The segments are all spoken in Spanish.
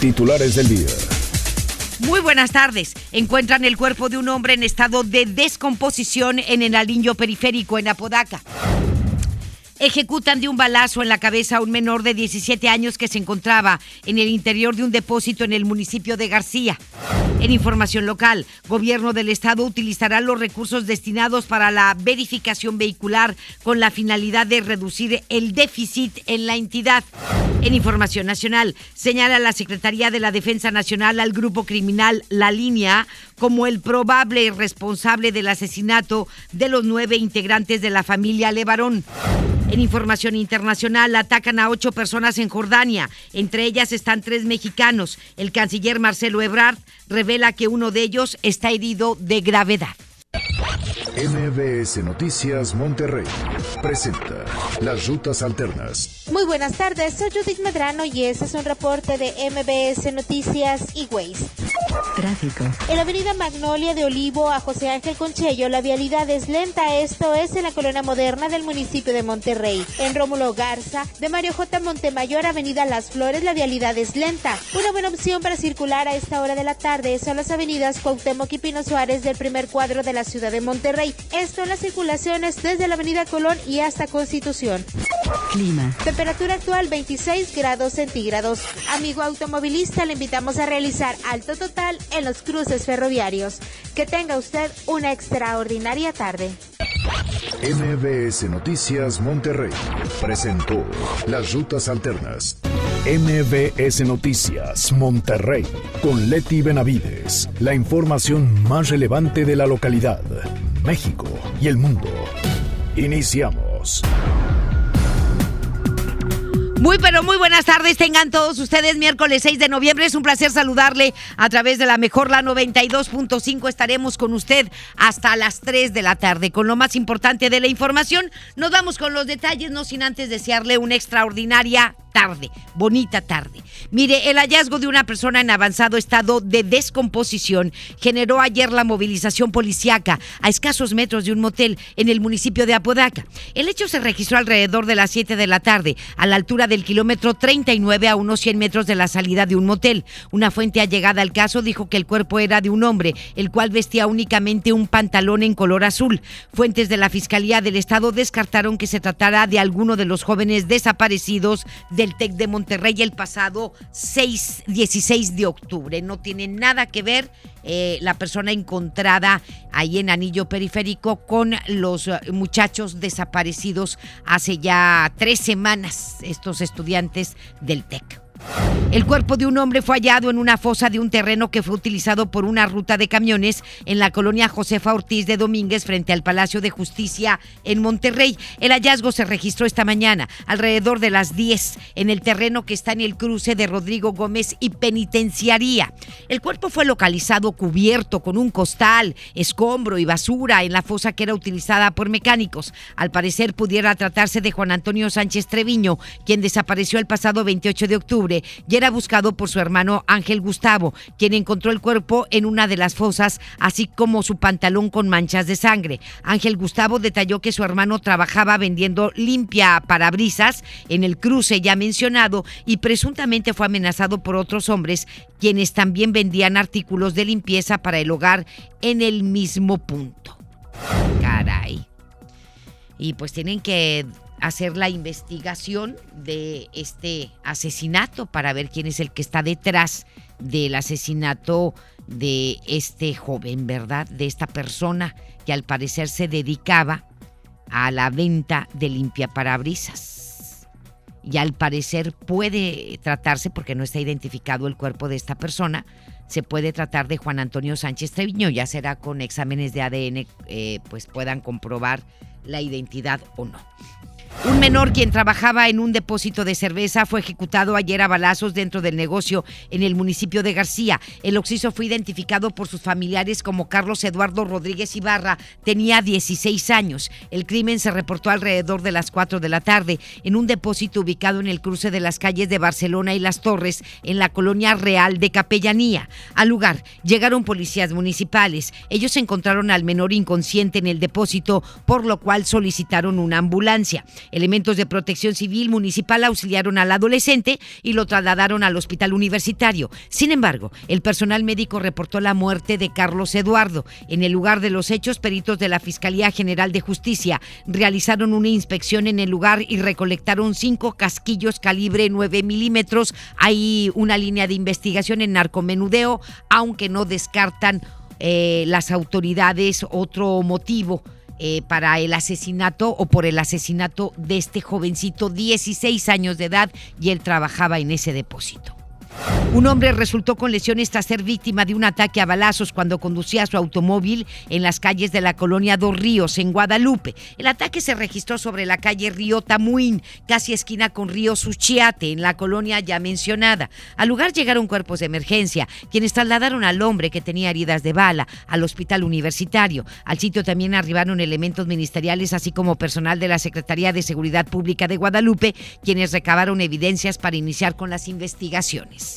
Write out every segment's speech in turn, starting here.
Titulares del día. Muy buenas tardes. Encuentran el cuerpo de un hombre en estado de descomposición en el aliño periférico en Apodaca. Ejecutan de un balazo en la cabeza a un menor de 17 años que se encontraba en el interior de un depósito en el municipio de García. En información local, gobierno del estado utilizará los recursos destinados para la verificación vehicular con la finalidad de reducir el déficit en la entidad. En información nacional, señala la Secretaría de la Defensa Nacional al grupo criminal La Línea como el probable responsable del asesinato de los nueve integrantes de la familia Levarón. En información internacional, atacan a ocho personas en Jordania. Entre ellas están tres mexicanos. El canciller Marcelo Ebrard revela que uno de ellos está herido de gravedad. MBS Noticias Monterrey presenta Las Rutas Alternas. Muy buenas tardes, soy Judith Medrano y este es un reporte de MBS Noticias y Waze. Tráfico. En la avenida Magnolia de Olivo a José Ángel Conchello, la vialidad es lenta. Esto es en la colonia moderna del municipio de Monterrey. En Rómulo Garza, de Mario J. Montemayor, avenida Las Flores, la vialidad es lenta. Una buena opción para circular a esta hora de la tarde son las avenidas Cuauhtémoc y Pino Suárez del primer cuadro de la ciudad de Monterrey. Esto en las circulaciones desde la avenida Colón y hasta Constitución. Clima. Temperatura actual 26 grados centígrados. Amigo automovilista, le invitamos a realizar alto total en los cruces ferroviarios. Que tenga usted una extraordinaria tarde. MBS Noticias Monterrey presentó Las Rutas Alternas. MBS Noticias Monterrey con Leti Benavides. La información más relevante de la localidad, México y el mundo. Iniciamos. Muy pero muy buenas tardes, tengan todos ustedes miércoles 6 de noviembre. Es un placer saludarle a través de la mejor la 92.5. Estaremos con usted hasta las 3 de la tarde con lo más importante de la información. Nos vamos con los detalles, no sin antes desearle una extraordinaria tarde, bonita tarde. Mire, el hallazgo de una persona en avanzado estado de descomposición generó ayer la movilización policiaca a escasos metros de un motel en el municipio de Apodaca. El hecho se registró alrededor de las 7 de la tarde, a la altura del kilómetro 39 a unos 100 metros de la salida de un motel. Una fuente allegada al caso dijo que el cuerpo era de un hombre, el cual vestía únicamente un pantalón en color azul. Fuentes de la Fiscalía del Estado descartaron que se tratara de alguno de los jóvenes desaparecidos del TEC de Monterrey el pasado 6, 16 de octubre. No tiene nada que ver eh, la persona encontrada ahí en Anillo Periférico con los eh, muchachos desaparecidos hace ya tres semanas, estos estudiantes del TEC. El cuerpo de un hombre fue hallado en una fosa de un terreno que fue utilizado por una ruta de camiones en la colonia Josefa Ortiz de Domínguez frente al Palacio de Justicia en Monterrey. El hallazgo se registró esta mañana alrededor de las 10 en el terreno que está en el cruce de Rodrigo Gómez y Penitenciaría. El cuerpo fue localizado cubierto con un costal, escombro y basura en la fosa que era utilizada por mecánicos. Al parecer pudiera tratarse de Juan Antonio Sánchez Treviño, quien desapareció el pasado 28 de octubre y era buscado por su hermano Ángel Gustavo, quien encontró el cuerpo en una de las fosas, así como su pantalón con manchas de sangre. Ángel Gustavo detalló que su hermano trabajaba vendiendo limpia parabrisas en el cruce ya mencionado y presuntamente fue amenazado por otros hombres quienes también vendían artículos de limpieza para el hogar en el mismo punto. Caray. Y pues tienen que hacer la investigación de este asesinato para ver quién es el que está detrás del asesinato de este joven, ¿verdad? De esta persona que al parecer se dedicaba a la venta de limpiaparabrisas. Y al parecer puede tratarse, porque no está identificado el cuerpo de esta persona, se puede tratar de Juan Antonio Sánchez Treviño, ya será con exámenes de ADN, eh, pues puedan comprobar la identidad o no. Un menor quien trabajaba en un depósito de cerveza fue ejecutado ayer a balazos dentro del negocio en el municipio de García. El occiso fue identificado por sus familiares como Carlos Eduardo Rodríguez Ibarra. Tenía 16 años. El crimen se reportó alrededor de las 4 de la tarde en un depósito ubicado en el cruce de las calles de Barcelona y Las Torres, en la colonia Real de Capellanía. Al lugar llegaron policías municipales. Ellos encontraron al menor inconsciente en el depósito, por lo cual solicitaron una ambulancia. Elementos de protección civil municipal auxiliaron al adolescente y lo trasladaron al hospital universitario. Sin embargo, el personal médico reportó la muerte de Carlos Eduardo. En el lugar de los hechos, peritos de la Fiscalía General de Justicia realizaron una inspección en el lugar y recolectaron cinco casquillos calibre 9 milímetros. Hay una línea de investigación en narcomenudeo, aunque no descartan eh, las autoridades otro motivo eh, para el asesinato o por el asesinato de este jovencito, 16 años de edad, y él trabajaba en ese depósito. Un hombre resultó con lesiones tras ser víctima de un ataque a balazos cuando conducía su automóvil en las calles de la colonia Dos Ríos, en Guadalupe. El ataque se registró sobre la calle Río Tamuín, casi esquina con Río Suchiate, en la colonia ya mencionada. Al lugar llegaron cuerpos de emergencia, quienes trasladaron al hombre que tenía heridas de bala al hospital universitario. Al sitio también arribaron elementos ministeriales, así como personal de la Secretaría de Seguridad Pública de Guadalupe, quienes recabaron evidencias para iniciar con las investigaciones.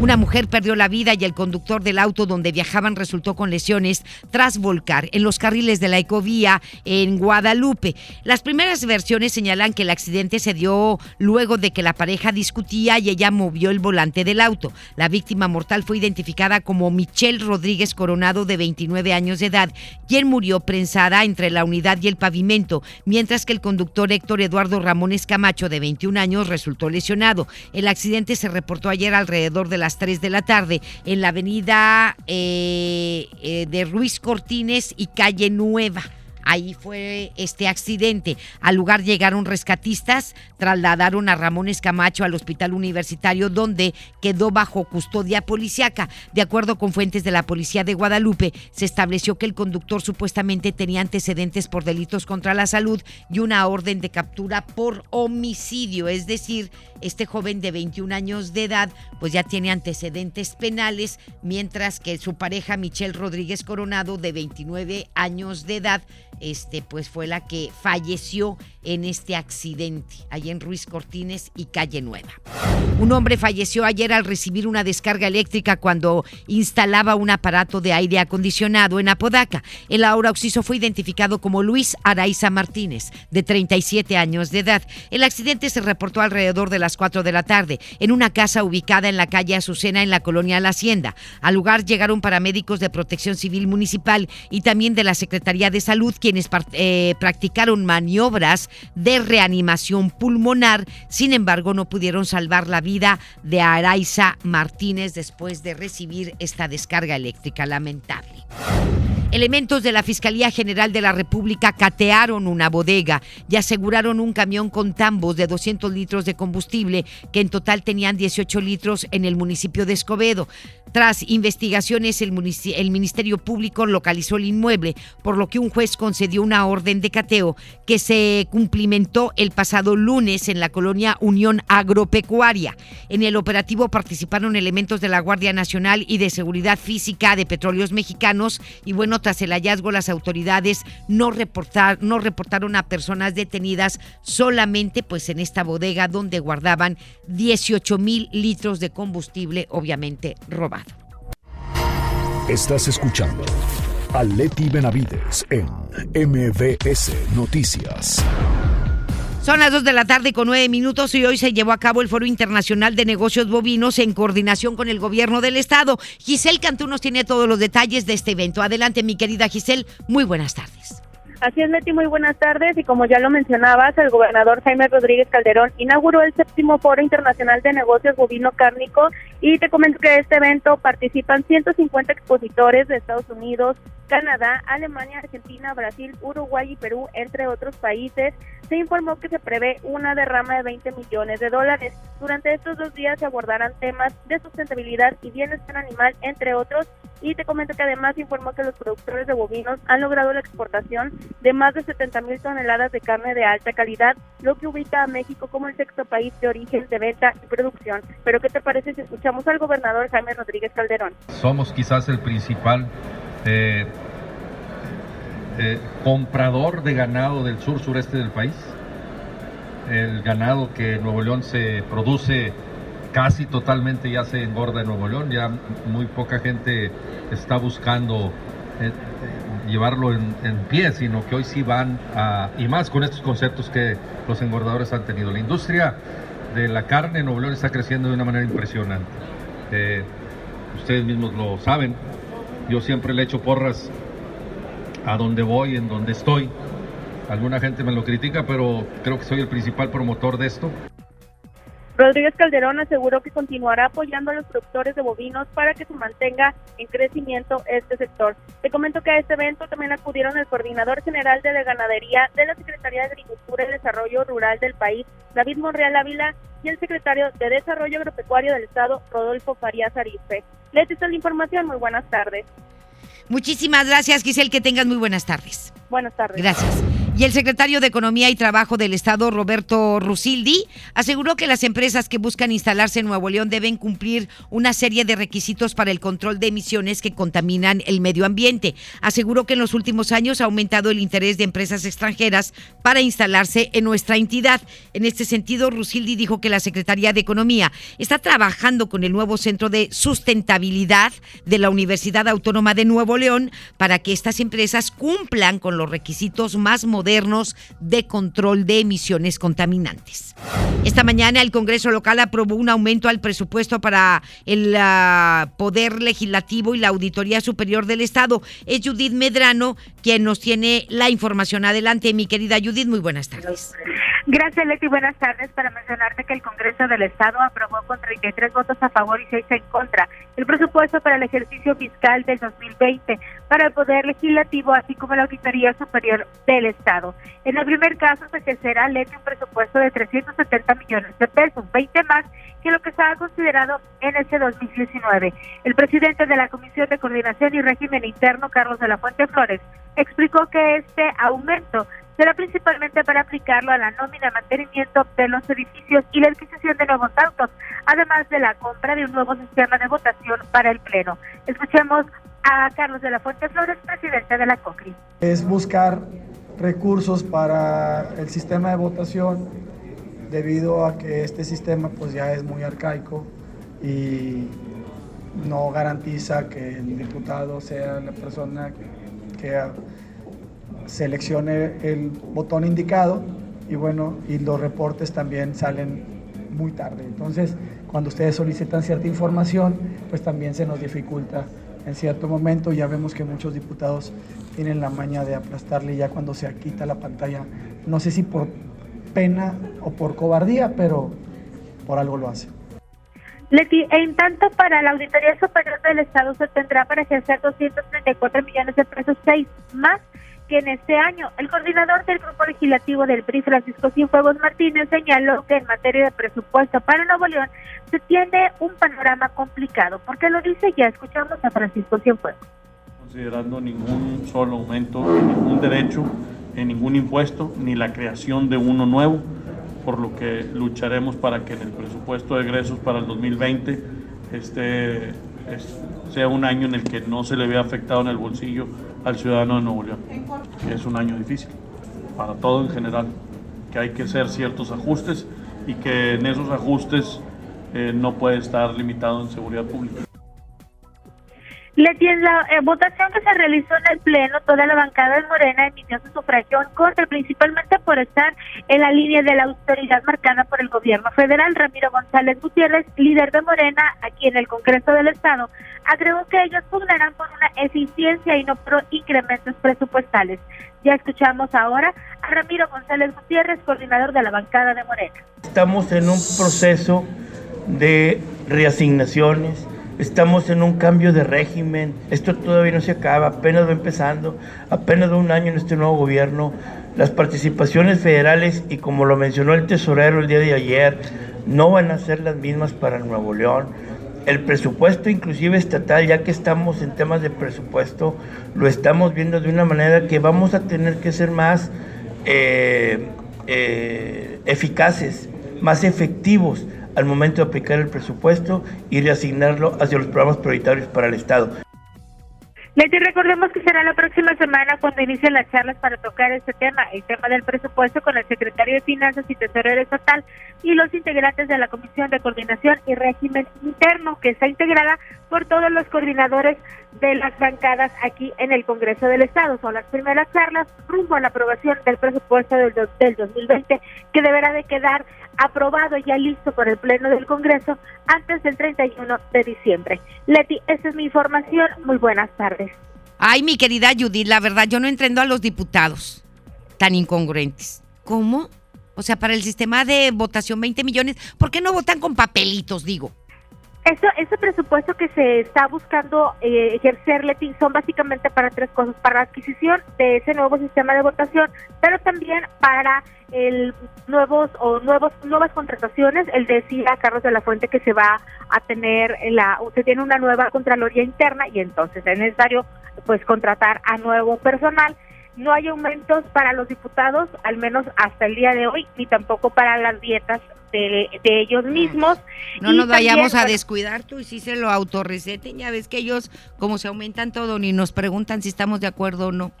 Una mujer perdió la vida y el conductor del auto donde viajaban resultó con lesiones tras volcar en los carriles de la ecovía en Guadalupe. Las primeras versiones señalan que el accidente se dio luego de que la pareja discutía y ella movió el volante del auto. La víctima mortal fue identificada como Michelle Rodríguez Coronado de 29 años de edad, quien murió prensada entre la unidad y el pavimento, mientras que el conductor Héctor Eduardo Ramones Camacho de 21 años resultó lesionado. El accidente se reportó ayer alrededor de las 3 de la tarde en la avenida eh, eh, de Ruiz Cortines y calle Nueva. Ahí fue este accidente. Al lugar llegaron rescatistas, trasladaron a Ramón Escamacho al hospital universitario donde quedó bajo custodia policiaca. De acuerdo con fuentes de la policía de Guadalupe, se estableció que el conductor supuestamente tenía antecedentes por delitos contra la salud y una orden de captura por homicidio, es decir, este joven de 21 años de edad pues ya tiene antecedentes penales, mientras que su pareja Michelle Rodríguez Coronado de 29 años de edad este pues fue la que falleció en este accidente allá en Ruiz Cortines y Calle Nueva. Un hombre falleció ayer al recibir una descarga eléctrica cuando instalaba un aparato de aire acondicionado en Apodaca. El ahora occiso fue identificado como Luis Araiza Martínez, de 37 años de edad. El accidente se reportó alrededor de las 4 de la tarde en una casa ubicada en la calle Azucena en la colonia La Hacienda. Al lugar llegaron paramédicos de Protección Civil Municipal y también de la Secretaría de Salud quienes eh, practicaron maniobras de reanimación pulmonar. Sin embargo, no pudieron salvar la vida de Araiza Martínez después de recibir esta descarga eléctrica lamentable. Elementos de la Fiscalía General de la República catearon una bodega y aseguraron un camión con tambos de 200 litros de combustible que en total tenían 18 litros en el municipio de Escobedo. Tras investigaciones, el, el, Ministerio Público localizó el inmueble, por lo que un juez concedió una orden de cateo que se cumplimentó el pasado lunes en la colonia Unión Agropecuaria. En el operativo participaron elementos de la Guardia Nacional y de Seguridad Física de Petróleos Mexicanos y bueno, tras el hallazgo las autoridades no, reportar, no reportaron a personas detenidas solamente pues en esta bodega donde guardaban 18 mil litros de combustible obviamente robado. Estás escuchando a Leti Benavides en MBS Noticias. Son las 2 de la tarde con 9 minutos y hoy se llevó a cabo el Foro Internacional de Negocios Bovinos en coordinación con el gobierno del estado. Giselle Cantú nos tiene todos los detalles de este evento. Adelante, mi querida Giselle. Muy buenas tardes. Así es, Leti, muy buenas tardes. Y como ya lo mencionabas, el gobernador Jaime Rodríguez Calderón inauguró el séptimo Foro Internacional de Negocios Bovino Cárnico. Y te comento que este evento participan 150 expositores de Estados Unidos, Canadá, Alemania, Argentina, Brasil, Uruguay y Perú, entre otros países. Se informó que se prevé una derrama de 20 millones de dólares. Durante estos dos días se abordarán temas de sustentabilidad y bienestar animal, entre otros, y te comento que además informó que los productores de bovinos han logrado la exportación de más de 70 mil toneladas de carne de alta calidad, lo que ubica a México como el sexto país de origen de venta y producción. Pero ¿qué te parece si escuchamos al gobernador Jaime Rodríguez Calderón? Somos quizás el principal eh, eh, comprador de ganado del sur sureste del país. El ganado que en Nuevo León se produce casi totalmente ya se engorda en Nuevo León, ya muy poca gente está buscando eh, llevarlo en, pie, sino que hoy sí van a, y más con estos conceptos que los engordadores han tenido. La industria de la carne en Nuevo León está creciendo de una manera impresionante. Eh, ustedes mismos lo saben, yo siempre le echo porras a donde voy, en donde estoy. Alguna gente me lo critica, pero creo que soy el principal promotor de esto. Rodríguez Calderón aseguró que continuará apoyando a los productores de bovinos para que se mantenga en crecimiento este sector. Te comento que a este evento también acudieron el coordinador general de la ganadería de la Secretaría de Agricultura y Desarrollo Rural del país, David Monreal Ávila, y el secretario de Desarrollo Agropecuario del Estado, Rodolfo Farías Arife. Les la información. Muy buenas tardes. Muchísimas gracias, Giselle. Que tengas muy buenas tardes. Buenas tardes. Gracias. Y el secretario de Economía y Trabajo del Estado, Roberto Rusildi, aseguró que las empresas que buscan instalarse en Nuevo León deben cumplir una serie de requisitos para el control de emisiones que contaminan el medio ambiente. Aseguró que en los últimos años ha aumentado el interés de empresas extranjeras para instalarse en nuestra entidad. En este sentido, Rusildi dijo que la Secretaría de Economía está trabajando con el nuevo Centro de Sustentabilidad de la Universidad Autónoma de Nuevo León para que estas empresas cumplan con los requisitos más modernos de control de emisiones contaminantes. Esta mañana el Congreso local aprobó un aumento al presupuesto para el ah, Poder Legislativo y la Auditoría Superior del Estado. Es Judith Medrano quien nos tiene la información. Adelante, mi querida Judith, muy buenas tardes. Leti. Buenas tardes. Para mencionarte que el Congreso del Estado aprobó con 33 votos a favor y 6 en contra el presupuesto para el ejercicio fiscal del 2020 para el Poder Legislativo, así como la Auditoría Superior del Estado. En el primer caso, se ejercerá Leti un presupuesto de 370 millones de pesos, 20 más que lo que estaba considerado en ese 2019. El presidente de la Comisión de Coordinación y Régimen Interno, Carlos de la Fuente Flores, explicó que este aumento será principalmente para aplicarlo a la nómina mantenimiento de los edificios y la adquisición de nuevos autos, además de la compra de un nuevo sistema de votación para el Pleno. Escuchemos a Carlos de la Fuente Flores, presidente de la COCRI. Es buscar recursos para el sistema de votación debido a que este sistema pues ya es muy arcaico y no garantiza que el diputado sea la persona que seleccione el botón indicado y bueno, y los reportes también salen muy tarde. Entonces, cuando ustedes solicitan cierta información, pues también se nos dificulta en cierto momento. Ya vemos que muchos diputados tienen la maña de aplastarle ya cuando se quita la pantalla. No sé si por pena o por cobardía, pero por algo lo hace. Leti, en tanto para la Auditoría Superior del Estado se tendrá para ejercer 234 millones de pesos, seis más que en este año el coordinador del grupo legislativo del PRI, Francisco Cienfuegos Martínez, señaló que en materia de presupuesto para Nuevo León se tiene un panorama complicado. ¿Por qué lo dice? Ya escuchamos a Francisco Cienfuegos. Considerando ningún solo aumento, ningún derecho, en ningún impuesto, ni la creación de uno nuevo, por lo que lucharemos para que en el presupuesto de egresos para el 2020 este, sea un año en el que no se le vea afectado en el bolsillo al ciudadano de Nuevo León, que es un año difícil para todo en general, que hay que hacer ciertos ajustes y que en esos ajustes eh, no puede estar limitado en seguridad pública. La eh, votación que se realizó en el Pleno, toda la bancada de Morena emitió su sufragio en contra, principalmente por estar en la línea de la autoridad marcada por el gobierno federal. Ramiro González Gutiérrez, líder de Morena aquí en el Congreso del Estado, agregó que ellos pugnarán por una eficiencia y no por incrementos presupuestales. Ya escuchamos ahora a Ramiro González Gutiérrez, coordinador de la bancada de Morena. Estamos en un proceso de reasignaciones Estamos en un cambio de régimen, esto todavía no se acaba, apenas va empezando, apenas va un año en este nuevo gobierno. Las participaciones federales, y como lo mencionó el tesorero el día de ayer, no van a ser las mismas para Nuevo León. el presupuesto inclusive estatal, ya que estamos en temas de presupuesto, lo estamos viendo de una manera que vamos a tener que ser más eh, eh, eficaces, más efectivos al momento de aplicar el presupuesto y reasignarlo hacia los programas prioritarios para el Estado. Leti, recordemos que será la próxima semana cuando inicien las charlas para tocar este tema, el tema del presupuesto con el secretario de Finanzas y Tesorero Estatal y los integrantes de la Comisión de Coordinación y Régimen Interno, que está integrada por todos los coordinadores de las bancadas aquí en el Congreso del Estado. Son las primeras charlas rumbo a la aprobación del presupuesto del, del 2020, que deberá de quedar aprobado ya listo por el Pleno del Congreso antes del 31 de diciembre. Leti, esa es mi información. Muy buenas tardes. Ay, mi querida Judith, la verdad yo no entiendo a los diputados tan incongruentes. ¿Cómo? O sea, para el sistema de votación 20 millones, ¿por qué no votan con papelitos, digo? Eso, ese presupuesto que se está buscando eh, ejercer, Leti, son básicamente para tres cosas, para la adquisición de ese nuevo sistema de votación, pero también para el nuevos o nuevos nuevas contrataciones. Él decía Carlos de la Fuente que se va a tener la se tiene una nueva contraloría interna y entonces es necesario pues contratar a nuevo personal. No hay aumentos para los diputados, al menos hasta el día de hoy, ni tampoco para las dietas de, ellos mismos. No nos vayamos a descuidar tú y si se lo autorreceten, ya ves que ellos como se aumentan todo ni nos preguntan si estamos de acuerdo o no.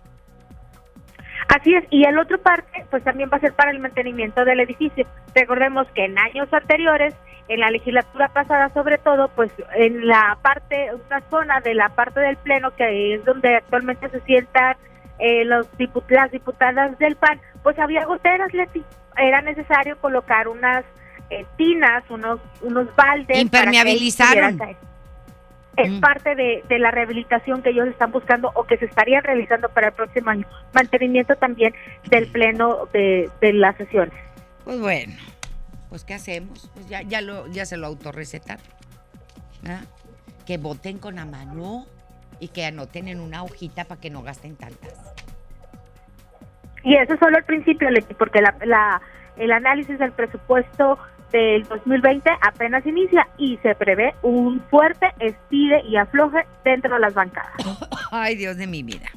Así es, y el otro parte, pues también va a ser para el mantenimiento del edificio. Recordemos que en años anteriores, en la legislatura pasada sobre todo, pues en la parte, una zona de la parte del Pleno, que es donde actualmente se sientan eh, los las diputadas del PAN, pues había goteras, Leti. Era necesario colocar unas eh, tinas, unos, unos baldes. Impermeabilizaron es mm. parte de, la rehabilitación que ellos están buscando o que se estaría realizando para el próximo año. Mantenimiento también del pleno de, las sesiones. Pues bueno, pues ¿qué hacemos? Pues ya, ya, lo, ya se lo autorrecetaron. Que voten con la mano y que anoten en una hojita para que no gasten tantas. Y eso es solo el principio, porque la, la, el análisis del presupuesto del 2020 apenas inicia y se prevé un fuerte estire y afloje dentro de las bancadas. Ay, Dios de mi vida.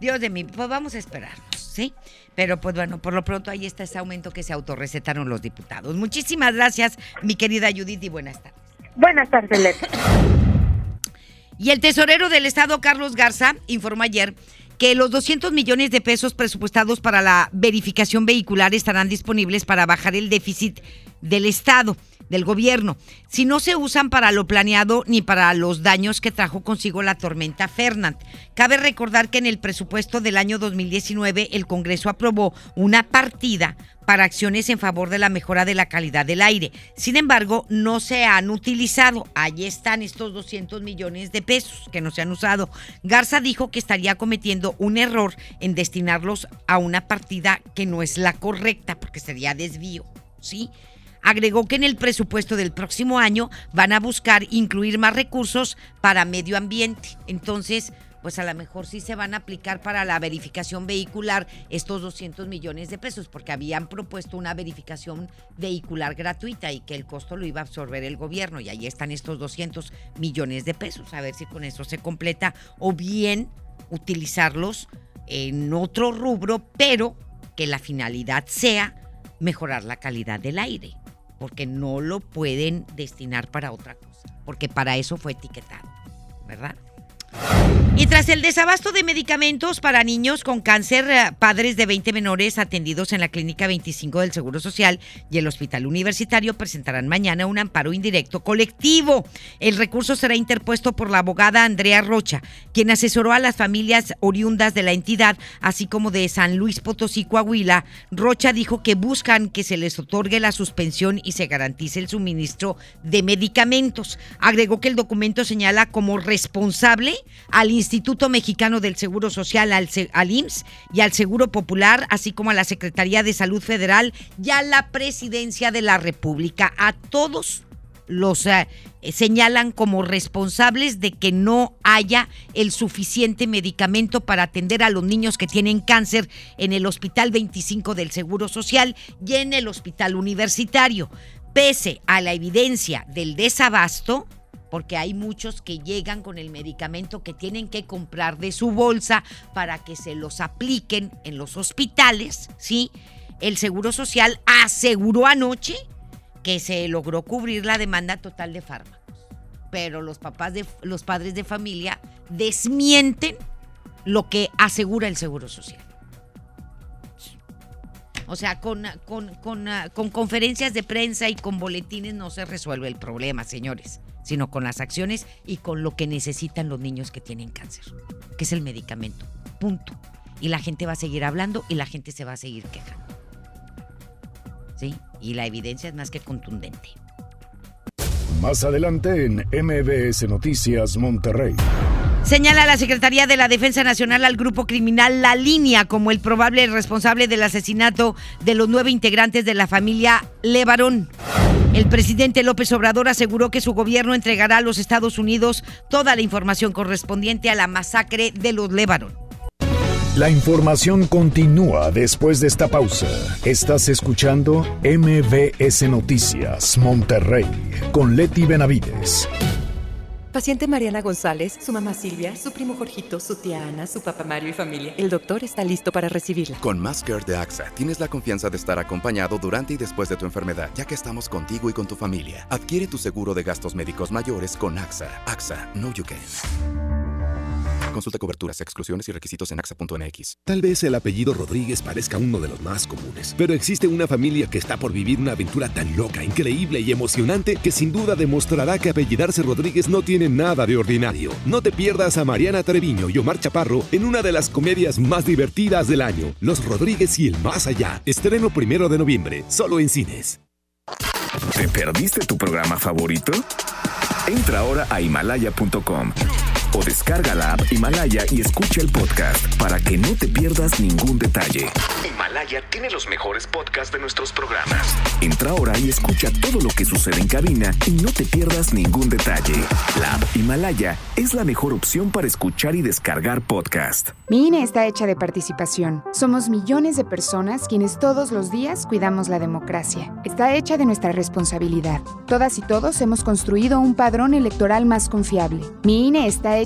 Dios de mi, pues vamos a esperarnos, ¿sí? Pero pues bueno, por lo pronto ahí está ese aumento que se autorrecetaron los diputados. Muchísimas gracias, mi querida Judith, y buenas tardes. Buenas tardes, Leti. Y el tesorero del Estado, Carlos Garza, informó ayer que los 200 millones de pesos presupuestados para la verificación vehicular estarán disponibles para bajar el déficit del Estado, del gobierno, si no se usan para lo planeado ni para los daños que trajo consigo la tormenta Fernand. Cabe recordar que en el presupuesto del año 2019 el Congreso aprobó una partida para acciones en favor de la mejora de la calidad del aire. Sin embargo, no se han utilizado. Allí están estos 200 millones de pesos que no se han usado. Garza dijo que estaría cometiendo un error en destinarlos a una partida que no es la correcta porque sería desvío. ¿Sí? Agregó que en el presupuesto del próximo año van a buscar incluir más recursos para medio ambiente. Entonces, pues a lo mejor sí se van a aplicar para la verificación vehicular estos 200 millones de pesos, porque habían propuesto una verificación vehicular gratuita y que el costo lo iba a absorber el gobierno. Y ahí están estos 200 millones de pesos. A ver si con eso se completa o bien utilizarlos en otro rubro, pero que la finalidad sea mejorar la calidad del aire porque no lo pueden destinar para otra cosa, porque para eso fue etiquetado, ¿verdad? Y tras el desabasto de medicamentos para niños con cáncer, eh, padres de 20 menores atendidos en la Clínica 25 del Seguro Social y el Hospital Universitario presentarán mañana un amparo indirecto colectivo. El recurso será interpuesto por la abogada Andrea Rocha, quien asesoró a las familias oriundas de la entidad, así como de San Luis Potosí, Coahuila. Rocha dijo que buscan que se les otorgue la suspensión y se garantice el suministro de medicamentos. Agregó que el documento señala como responsable al Instituto Mexicano del Seguro Social, al, IMSS y al Seguro Popular, así como a la Secretaría de Salud Federal y a la Presidencia de la República. A todos los eh, señalan como responsables de que no haya el suficiente medicamento para atender a los niños que tienen cáncer en el Hospital 25 del Seguro Social y en el Hospital Universitario. Pese a la evidencia del desabasto, porque hay muchos que llegan con el medicamento que tienen que comprar de su bolsa para que se los apliquen en los hospitales, ¿sí? El Seguro Social aseguró anoche que se logró cubrir la demanda total de fármacos. Pero los papás de los padres de familia desmienten lo que asegura el Seguro Social. O sea, con, con, con, ah, con conferencias de prensa y con boletines no se resuelve el problema, señores, sino con las acciones y con lo que necesitan los niños que tienen cáncer, que es el medicamento. Punto. Y la gente va a seguir hablando y la gente se va a seguir quejando. ¿Sí? Y la evidencia es más que contundente. Más adelante en MBS Noticias Monterrey. Señala la Secretaría de la Defensa Nacional al grupo criminal La Línea como el probable responsable del asesinato de los nueve integrantes de la familia Levarón. El presidente López Obrador aseguró que su gobierno entregará a los Estados Unidos toda la información correspondiente a la masacre de los Levarón. La información continúa después de esta pausa. Estás escuchando MBS Noticias Monterrey con Leti Benavides. Paciente Mariana González, su mamá Silvia, su primo Jorgito, su tía Ana, su papá Mario y familia. El doctor está listo para recibirla. Con Care de AXA tienes la confianza de estar acompañado durante y después de tu enfermedad, ya que estamos contigo y con tu familia. Adquiere tu seguro de gastos médicos mayores con AXA. AXA, no you can. Consulta coberturas, exclusiones y requisitos en AXA.mx. Tal vez el apellido Rodríguez parezca uno de los más comunes, pero existe una familia que está por vivir una aventura tan loca, increíble y emocionante que sin duda demostrará que apellidarse Rodríguez no tiene nada de ordinario. No te pierdas a Mariana Treviño y Omar Chaparro en una de las comedias más divertidas del año, Los Rodríguez y el Más Allá. Estreno primero de noviembre, solo en cines. ¿Te perdiste tu programa favorito? Entra ahora a himalaya.com o descarga la app Himalaya y escucha el podcast para que no te pierdas ningún detalle. Himalaya tiene los mejores podcasts de nuestros programas. Entra ahora y escucha todo lo que sucede en cabina y no te pierdas ningún detalle. La app Himalaya es la mejor opción para escuchar y descargar podcast. Mi INE está hecha de participación. Somos millones de personas quienes todos los días cuidamos la democracia. Está hecha de nuestra responsabilidad. Todas y todos hemos construido un padrón electoral más confiable. Mi INE está hecha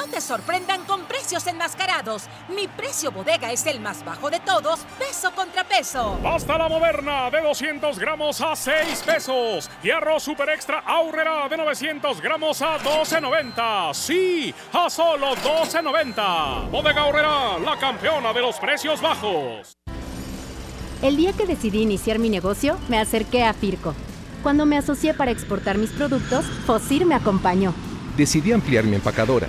No te sorprendan con precios enmascarados. Mi precio bodega es el más bajo de todos, peso contra peso. Pasta la moderna de 200 gramos a 6 pesos. Y arroz super extra aurrera de 900 gramos a 12.90. Sí, a solo 12.90. Bodega Aurrera, la campeona de los precios bajos. El día que decidí iniciar mi negocio, me acerqué a Firco. Cuando me asocié para exportar mis productos, Fosir me acompañó. Decidí ampliar mi empacadora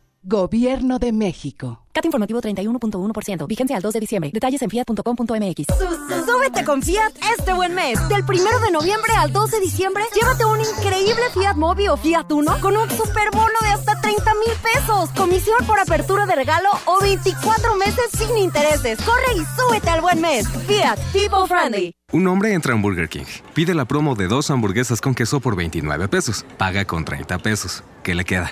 Gobierno de México. Cat informativo 31.1%. Vigencia al 2 de diciembre. Detalles en fiat.com.mx. Súbete con Fiat este buen mes. Del 1 de noviembre al 2 de diciembre, llévate un increíble Fiat Mobi o Fiat Uno con un superbono de hasta 30 mil pesos. Comisión por apertura de regalo o 24 meses sin intereses. Corre y súbete al buen mes. Fiat People Friendly. Un hombre entra en Burger King. Pide la promo de dos hamburguesas con queso por 29 pesos. Paga con 30 pesos. ¿Qué le queda?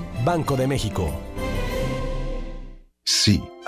Banco de México. Sí,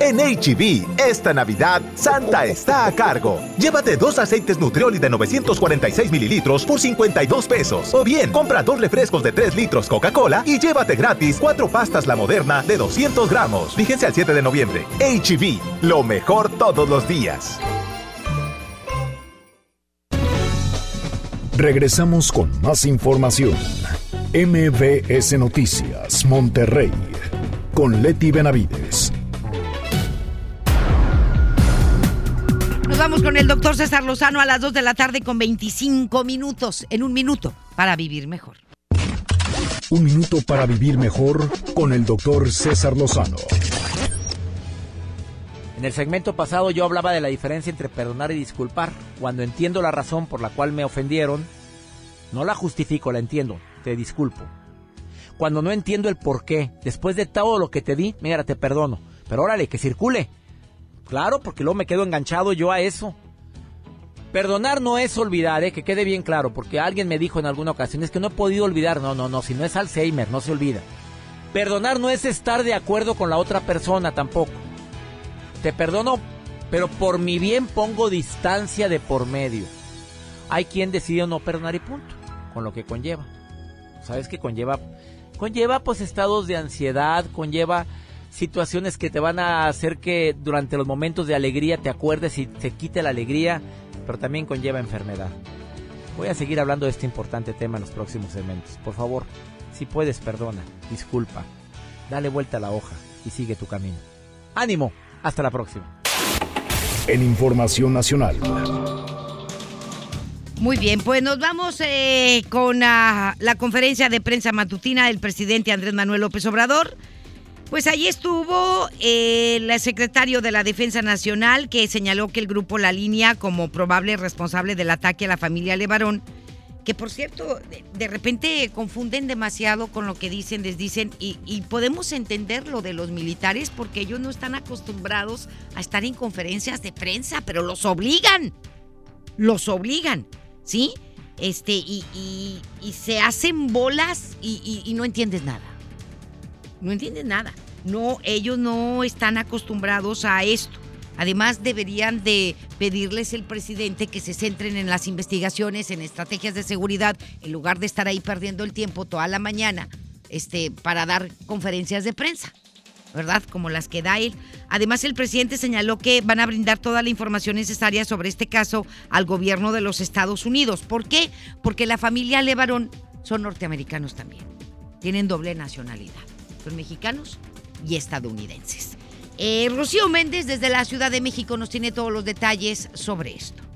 En HB, esta Navidad, Santa está a cargo. Llévate dos aceites Nutrioli de 946 mililitros por 52 pesos. O bien, compra dos refrescos de 3 litros Coca-Cola y llévate gratis cuatro pastas La Moderna de 200 gramos. Fíjense al 7 de noviembre. HB, lo mejor todos los días. Regresamos con más información. MBS Noticias, Monterrey, con Leti Benavides. Nos vamos con el doctor César Lozano a las 2 de la tarde con 25 minutos, en un minuto, para vivir mejor. Un minuto para vivir mejor con el doctor César Lozano. En el segmento pasado yo hablaba de la diferencia entre perdonar y disculpar. Cuando entiendo la razón por la cual me ofendieron, no la justifico, la entiendo, te disculpo. Cuando no entiendo el por qué, después de todo lo que te di, mira, te perdono. Pero órale, que circule. Claro, porque luego me quedo enganchado yo a eso. Perdonar no es olvidar, ¿eh? que quede bien claro, porque alguien me dijo en alguna ocasión, es que no he podido olvidar. No, no, no, si no es Alzheimer, no se olvida. Perdonar no es estar de acuerdo con la otra persona tampoco. Te perdono, pero por mi bien pongo distancia de por medio. Hay quien decide no perdonar y punto, con lo que conlleva. ¿Sabes qué conlleva? Conlleva pues estados de ansiedad, conlleva situaciones que te van a hacer que durante los momentos de alegría te acuerdes y te quite la alegría, pero también conlleva enfermedad. Voy a seguir hablando de este importante tema en los próximos segmentos. Por favor, si puedes, perdona, disculpa, dale vuelta a la hoja y sigue tu camino. ¡Ánimo! Hasta la próxima. En Información Nacional. Muy bien, pues nos vamos eh, con ah, la conferencia de prensa matutina del presidente Andrés Manuel López Obrador. Pues allí estuvo el secretario de la Defensa Nacional que señaló que el grupo La Línea como probable responsable del ataque a la familia Levarón, que por cierto, de, repente confunden demasiado con lo que dicen, les dicen, y, y podemos entender lo de los militares porque ellos no están acostumbrados a estar en conferencias de prensa, pero los obligan, los obligan, ¿sí? Este, y, y- y se hacen bolas y no entiendes nada no entienden nada. No, ellos no están acostumbrados a esto. Además, deberían de pedirles el presidente que se centren en las investigaciones, en estrategias de seguridad, en lugar de estar ahí perdiendo el tiempo toda la mañana este, para dar conferencias de prensa, ¿verdad? Como las que da él. Además, el presidente señaló que van a brindar toda la información necesaria sobre este caso al gobierno de los Estados Unidos. ¿Por qué? Porque la familia Levarón son norteamericanos también. Tienen doble nacionalidad. Mexicanos y estadounidenses. Eh, Rocío Méndez desde la Ciudad de México nos tiene todos los detalles sobre esto.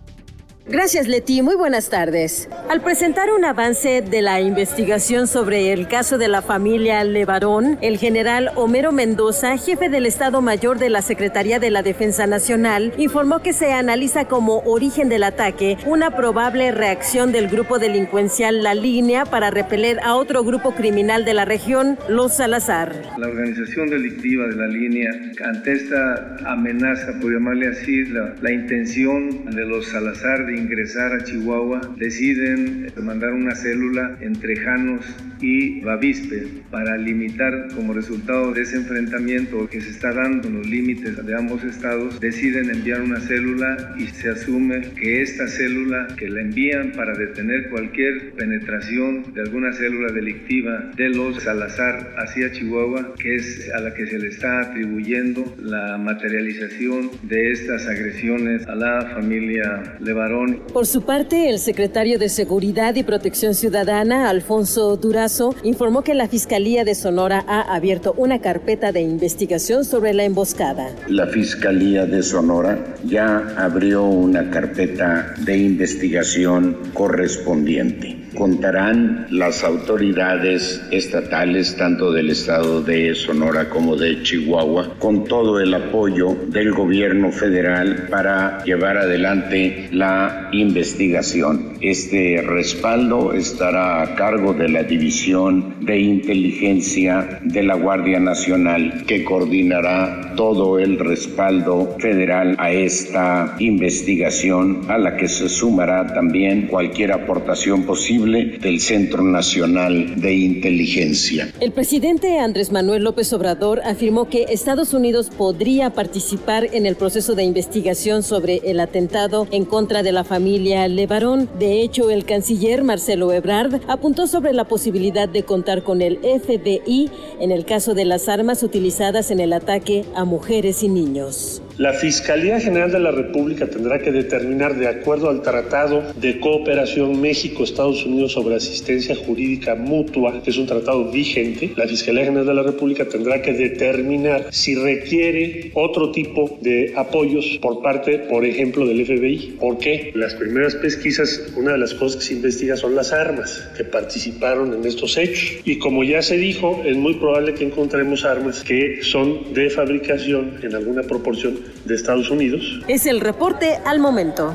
Gracias, Leti. Muy buenas tardes. Al presentar un avance de la investigación sobre el caso de la familia Levarón, el general Homero Mendoza, jefe del Estado Mayor de la Secretaría de la Defensa Nacional, informó que se analiza como origen del ataque una probable reacción del grupo delincuencial La Línea para repeler a otro grupo criminal de la región, Los Salazar. La organización delictiva de la línea, ante esta amenaza, por llamarle así, la, la intención de los Salazar de ingresar a Chihuahua, deciden mandar una célula entre Janos y Bavispe para limitar como resultado de ese enfrentamiento que se está dando en los límites de ambos estados, deciden enviar una célula y se asume que esta célula que la envían para detener cualquier penetración de alguna célula delictiva de los Salazar hacia Chihuahua, que es a la que se le está atribuyendo la materialización de estas agresiones a la familia Levarón Por su parte, el secretario de Seguridad y Protección Ciudadana, Alfonso Durazo, informó que la Fiscalía de Sonora ha abierto una carpeta de investigación sobre la emboscada. La Fiscalía de Sonora ya abrió una carpeta de investigación correspondiente. Contarán las autoridades estatales, tanto del estado de Sonora como de Chihuahua, con todo el apoyo del gobierno federal para llevar adelante la investigación. Este respaldo estará a cargo de la División de Inteligencia de la Guardia Nacional, que coordinará todo el respaldo federal a esta investigación, a la que se sumará también cualquier aportación posible del Centro Nacional de Inteligencia. El presidente Andrés Manuel López Obrador afirmó que Estados Unidos podría participar en el proceso de investigación sobre el atentado en contra de la familia Levarón. De hecho, el canciller Marcelo Ebrard apuntó sobre la posibilidad de contar con el FBI en el caso de las armas utilizadas en el ataque a mujeres y niños. La Fiscalía General de la República tendrá que determinar, de acuerdo al Tratado de Cooperación México-Estados Unidos sobre Asistencia Jurídica Mutua, que es un tratado vigente, la Fiscalía General de la República tendrá que determinar si requiere otro tipo de apoyos por parte, por ejemplo, del FBI. ¿Por qué? Las primeras pesquisas, una de las cosas que se investiga son las armas que participaron en estos hechos. Y como ya se dijo, es muy probable que encontremos armas que son de fabricación en alguna proporción de Estados Unidos. Es el reporte al momento.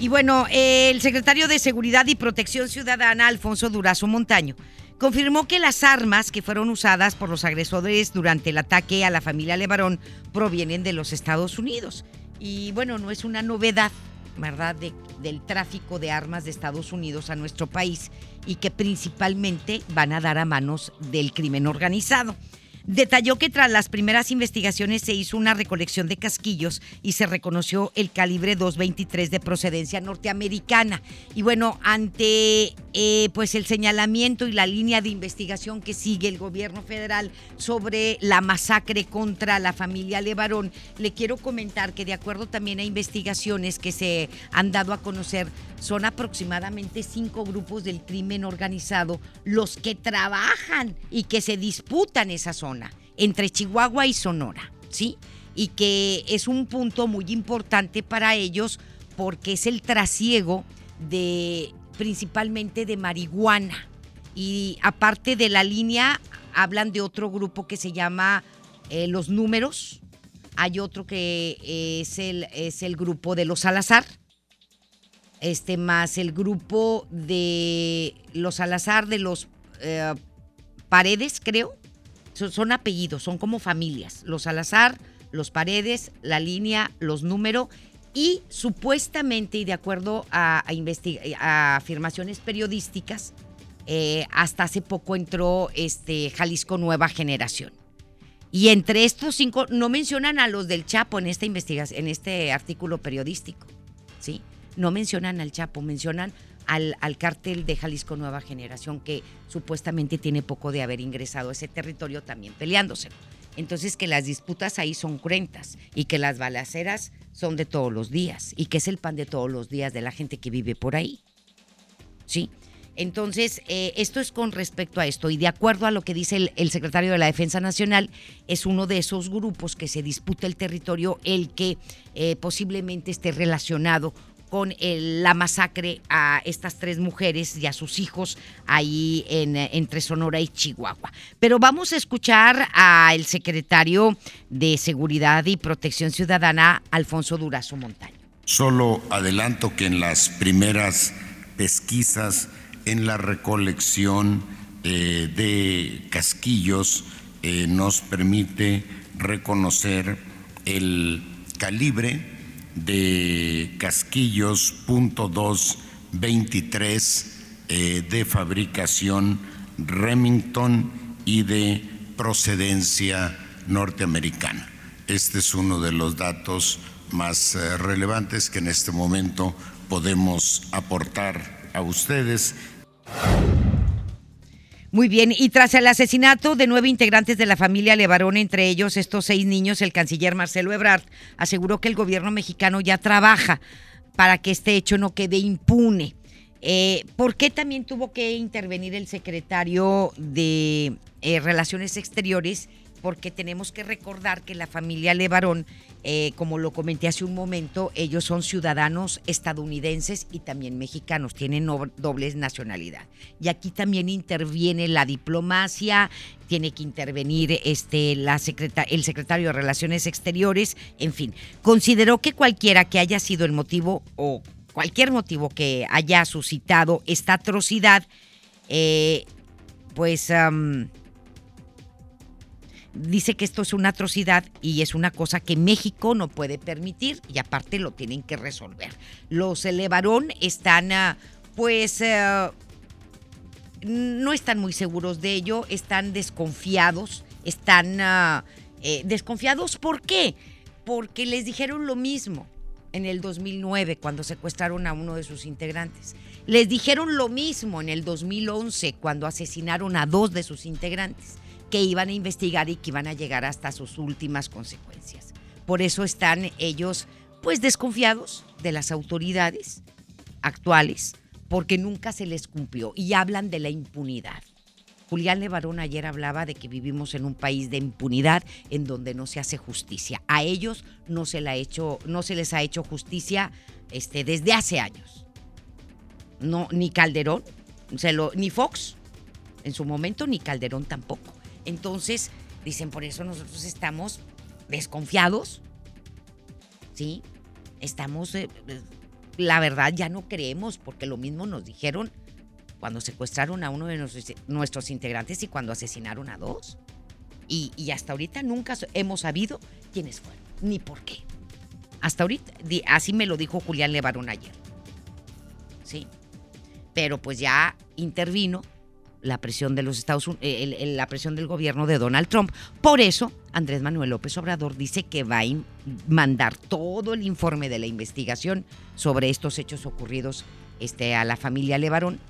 Y bueno, el secretario de Seguridad y Protección Ciudadana, Alfonso Durazo Montaño, confirmó que las armas que fueron usadas por los agresores durante el ataque a la familia Levarón provienen de los Estados Unidos. Y bueno, no es una novedad, ¿verdad?, del tráfico de armas de Estados Unidos a nuestro país y que principalmente van a dar a manos del crimen organizado. Detalló que tras las primeras investigaciones se hizo una recolección de casquillos y se reconoció el calibre 223 de procedencia norteamericana. Y bueno, ante eh, pues el señalamiento y la línea de investigación que sigue el gobierno federal sobre la masacre contra la familia Levarón, le quiero comentar que de acuerdo también a investigaciones que se han dado a conocer, son aproximadamente cinco grupos del crimen organizado los que trabajan y que se disputan esa zona entre Chihuahua y Sonora, ¿sí? Y que es un punto muy importante para ellos porque es el trasiego de principalmente de marihuana. Y aparte de la línea, hablan de otro grupo que se llama eh, Los Números. Hay otro que es el, es el grupo de los Salazar este más el grupo de los Salazar de los eh, Paredes, creo. Son, apellidos, son como familias. Los Salazar, los Paredes, la línea, los números y supuestamente, y de acuerdo a, a, afirmaciones periodísticas, eh, hasta hace poco entró este Jalisco Nueva Generación. Y entre estos cinco, no mencionan a los del Chapo en esta investigación, en este artículo periodístico. ¿sí? No mencionan al Chapo, mencionan al, al, cártel de Jalisco Nueva Generación, que supuestamente tiene poco de haber ingresado a ese territorio también peleándose. Entonces que las disputas ahí son cruentas y que las balaceras son de todos los días y que es el pan de todos los días de la gente que vive por ahí. ¿Sí? Entonces, eh, esto es con respecto a esto y de acuerdo a lo que dice el, secretario de la Defensa Nacional, es uno de esos grupos que se disputa el territorio el que eh, posiblemente esté relacionado con la masacre a estas tres mujeres y a sus hijos ahí en, entre Sonora y Chihuahua. Pero vamos a escuchar al secretario de Seguridad y Protección Ciudadana, Alfonso Durazo Montaño. Solo adelanto que en las primeras pesquisas, en la recolección eh, de casquillos, eh, nos permite reconocer el calibre de casquillos .223 eh, de fabricación Remington y de procedencia norteamericana. Este es uno de los datos más eh, relevantes que en este momento podemos aportar a ustedes. Muy bien, y tras el asesinato de nueve integrantes de la familia Levarón, entre ellos estos seis niños, el canciller Marcelo Ebrard aseguró que el gobierno mexicano ya trabaja para que este hecho no quede impune. Eh, ¿Por qué también tuvo que intervenir el secretario de eh, Relaciones Exteriores? Porque tenemos que recordar que la familia Levarón eh, como lo comenté hace un momento, ellos son ciudadanos estadounidenses y también mexicanos, tienen doble nacionalidad. Y aquí también interviene la diplomacia, tiene que intervenir este, el secretario de Relaciones Exteriores, en fin. Consideró que cualquiera que haya sido el motivo o cualquier motivo que haya suscitado esta atrocidad, eh, pues dice que esto es una atrocidad y es una cosa que México no puede permitir y aparte lo tienen que resolver. Los Elevarón están, ah, pues, eh, no están muy seguros de ello, están desconfiados, están eh, desconfiados. ¿Por qué? Porque les dijeron lo mismo en el 2009 cuando secuestraron a uno de sus integrantes. Les dijeron lo mismo en el 2011 cuando asesinaron a dos de sus integrantes que iban a investigar y que iban a llegar hasta sus últimas consecuencias. Por eso están ellos pues desconfiados de las autoridades actuales porque nunca se les cumplió y hablan de la impunidad. Julián Levarón ayer hablaba de que vivimos en un país de impunidad en donde no se hace justicia. A ellos no se, la hecho, no se les ha hecho justicia este, desde hace años. No, ni Calderón, ni Fox en su momento, ni Calderón tampoco. Entonces, dicen, por eso nosotros estamos desconfiados, ¿sí? Estamos, eh, eh, la verdad, ya no creemos, porque lo mismo nos dijeron cuando secuestraron a uno de nuestros, integrantes y cuando asesinaron a dos. Y, hasta ahorita nunca hemos sabido quiénes fueron, ni por qué. Hasta ahorita, así me lo dijo Julián Levarón ayer. Sí. Pero pues ya intervino la presión de los Estados eh, la presión del gobierno de Donald Trump. Por eso, Andrés Manuel López Obrador dice que va a mandar todo el informe de la investigación sobre estos hechos ocurridos este, a la familia Levarón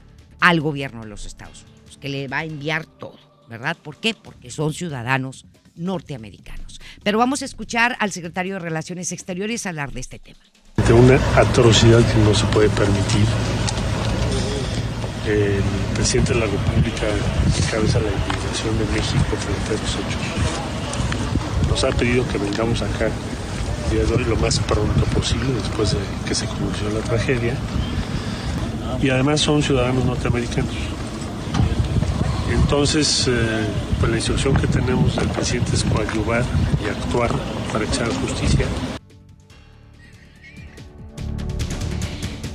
al gobierno de los Estados Unidos, que le va a enviar todo, ¿verdad? ¿Por qué? Porque son ciudadanos norteamericanos. Pero vamos a escuchar al secretario de Relaciones Exteriores hablar de este tema. De una atrocidad que no se puede permitir el presidente de la República encabeza la indignación de México frente a estos hechos. Nos ha pedido que vengamos acá el día de lo más pronto posible después de que se conoció la tragedia. Y además son ciudadanos norteamericanos. Entonces, eh, pues la instrucción que tenemos del presidente es coadyuvar y actuar para echar justicia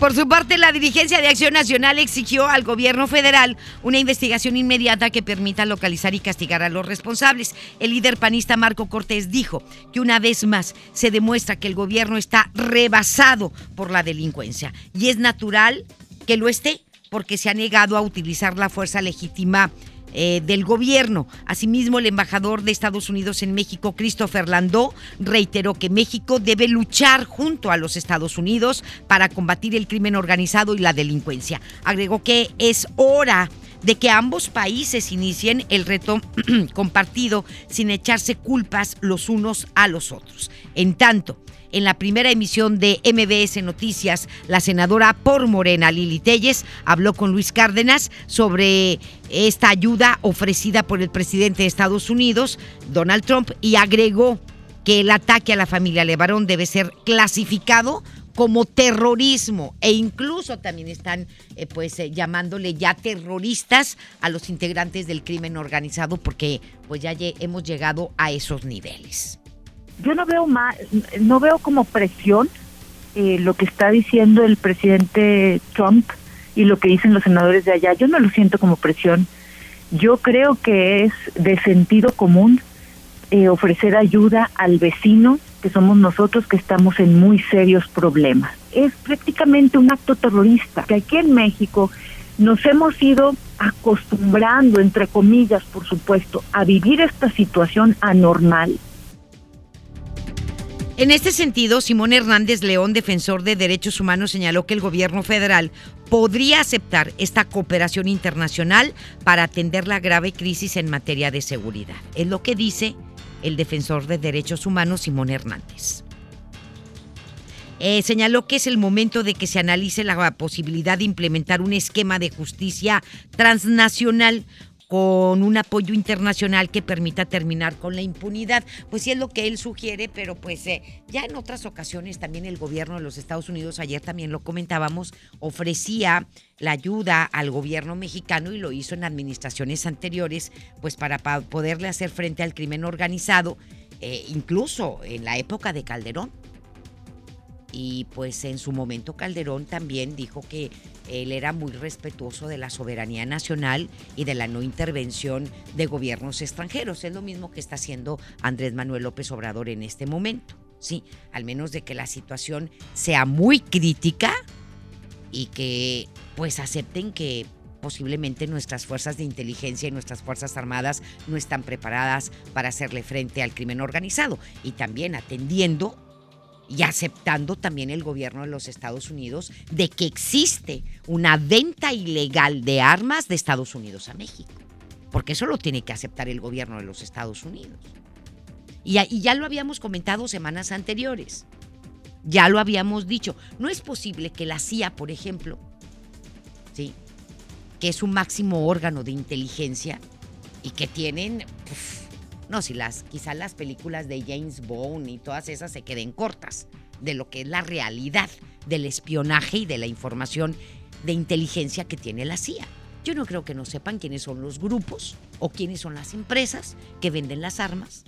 Por su parte, la dirigencia de Acción Nacional exigió al gobierno federal una investigación inmediata que permita localizar y castigar a los responsables. El líder panista Marco Cortés dijo que una vez más se demuestra que el gobierno está rebasado por la delincuencia y es natural que lo esté porque se ha negado a utilizar la fuerza legítima eh, del gobierno. Asimismo, el embajador de Estados Unidos en México, Christopher Landó, reiteró que México debe luchar junto a los Estados Unidos para combatir el crimen organizado y la delincuencia. Agregó que es hora de que ambos países inicien el reto compartido sin echarse culpas los unos a los otros. En tanto, en la primera emisión de MBS Noticias, la senadora por Morena, Lili Telles, habló con Luis Cárdenas sobre esta ayuda ofrecida por el presidente de Estados Unidos, Donald Trump, y agregó que el ataque a la familia Levarón debe ser clasificado como terrorismo. E incluso también están eh, pues eh, llamándole ya terroristas a los integrantes del crimen organizado porque pues ya hemos llegado a esos niveles yo no veo más, no veo como presión eh, lo que está diciendo el presidente Trump y lo que dicen los senadores de allá. Yo no lo siento como presión. Yo creo que es de sentido común eh, ofrecer ayuda al vecino, que somos nosotros que estamos en muy serios problemas. Es prácticamente un acto terrorista, que aquí en México nos hemos ido acostumbrando, entre comillas, por supuesto, a vivir esta situación anormal En este sentido, Simón Hernández León, defensor de derechos humanos, señaló que el gobierno federal podría aceptar esta cooperación internacional para atender la grave crisis en materia de seguridad. Es lo que dice el defensor de derechos humanos, Simón Hernández. Eh, señaló que es el momento de que se analice la posibilidad de implementar un esquema de justicia transnacional con un apoyo internacional que permita terminar con la impunidad. Pues sí es lo que él sugiere, pero pues eh, ya en otras ocasiones también el gobierno de los Estados Unidos, ayer también lo comentábamos, ofrecía la ayuda al gobierno mexicano y lo hizo en administraciones anteriores, pues para, poderle hacer frente al crimen organizado, eh, incluso en la época de Calderón. Y pues en su momento Calderón también dijo que él era muy respetuoso de la soberanía nacional y de la no intervención de gobiernos extranjeros. Es lo mismo que está haciendo Andrés Manuel López Obrador en este momento. Sí, al menos de que la situación sea muy crítica y que pues acepten que posiblemente nuestras fuerzas de inteligencia y nuestras fuerzas armadas no están preparadas para hacerle frente al crimen organizado y también atendiendo y aceptando también el gobierno de los Estados Unidos de que existe una venta ilegal de armas de Estados Unidos a México. Porque eso lo tiene que aceptar el gobierno de los Estados Unidos. Y, ya lo habíamos comentado semanas anteriores. Ya lo habíamos dicho. No es posible que la CIA, por ejemplo, ¿sí? que es un máximo órgano de inteligencia y que tienen... No, si las, quizás las películas de James Bond y todas esas se queden cortas de lo que es la realidad del espionaje y de la información de inteligencia que tiene la CIA. Yo no creo que no sepan quiénes son los grupos o quiénes son las empresas que venden las armas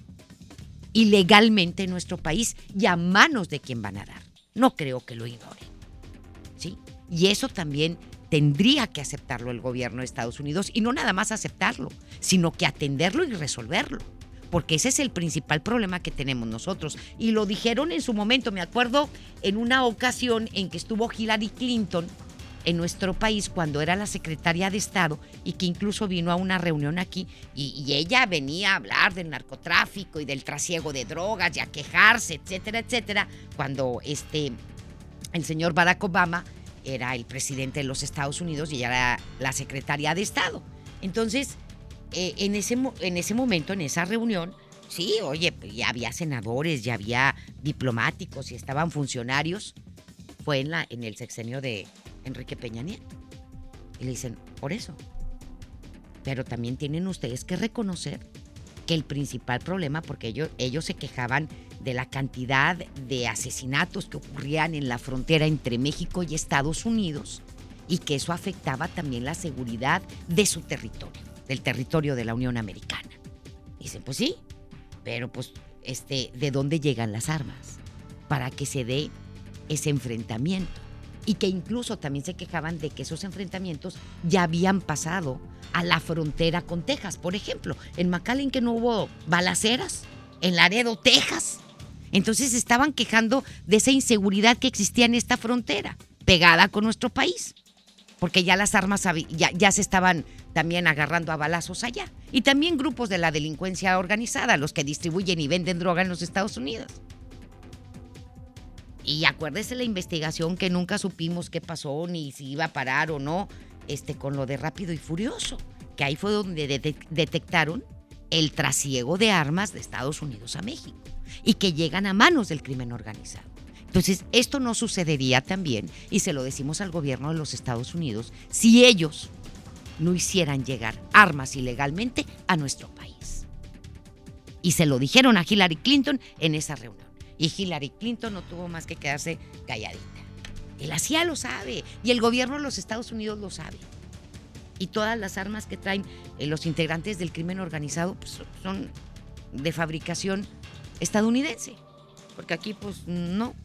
ilegalmente en nuestro país y a manos de quién van a dar. No creo que lo ignoren. ¿Sí? Y eso también tendría que aceptarlo el gobierno de Estados Unidos y no nada más aceptarlo, sino que atenderlo y resolverlo porque ese es el principal problema que tenemos nosotros. Y lo dijeron en su momento, me acuerdo en una ocasión en que estuvo Hillary Clinton en nuestro país cuando era la secretaria de Estado y que incluso vino a una reunión aquí y, ella venía a hablar del narcotráfico y del trasiego de drogas y a quejarse, etcétera, etcétera, cuando este, el señor Barack Obama era el presidente de los Estados Unidos y ella era la secretaria de Estado. Entonces, eh, en, ese, en ese momento, en esa reunión, sí, oye, ya había senadores, ya había diplomáticos y estaban funcionarios. Fue en, la, en el sexenio de Enrique Peña Nieto. Y le dicen, por eso. Pero también tienen ustedes que reconocer que el principal problema, porque ellos, ellos se quejaban de la cantidad de asesinatos que ocurrían en la frontera entre México y Estados Unidos, y que eso afectaba también la seguridad de su territorio del territorio de la Unión Americana. Dicen, pues sí, pero pues, este, ¿de dónde llegan las armas? Para que se dé ese enfrentamiento. Y que incluso también se quejaban de que esos enfrentamientos ya habían pasado a la frontera con Texas. Por ejemplo, en McAllen que no hubo balaceras, en Laredo, Texas. Entonces estaban quejando de esa inseguridad que existía en esta frontera, pegada con nuestro país porque ya las armas ya, ya, se estaban también agarrando a balazos allá. Y también grupos de la delincuencia organizada, los que distribuyen y venden droga en los Estados Unidos. Y acuérdese la investigación que nunca supimos qué pasó, ni si iba a parar o no, este, con lo de Rápido y Furioso, que ahí fue donde detectaron el trasiego de armas de Estados Unidos a México y que llegan a manos del crimen organizado. Entonces, esto no sucedería también, y se lo decimos al gobierno de los Estados Unidos, si ellos no hicieran llegar armas ilegalmente a nuestro país. Y se lo dijeron a Hillary Clinton en esa reunión. Y Hillary Clinton no tuvo más que quedarse calladita. La CIA lo sabe, y el gobierno de los Estados Unidos lo sabe. Y todas las armas que traen eh, los integrantes del crimen organizado pues, son de fabricación estadounidense. Porque aquí pues no,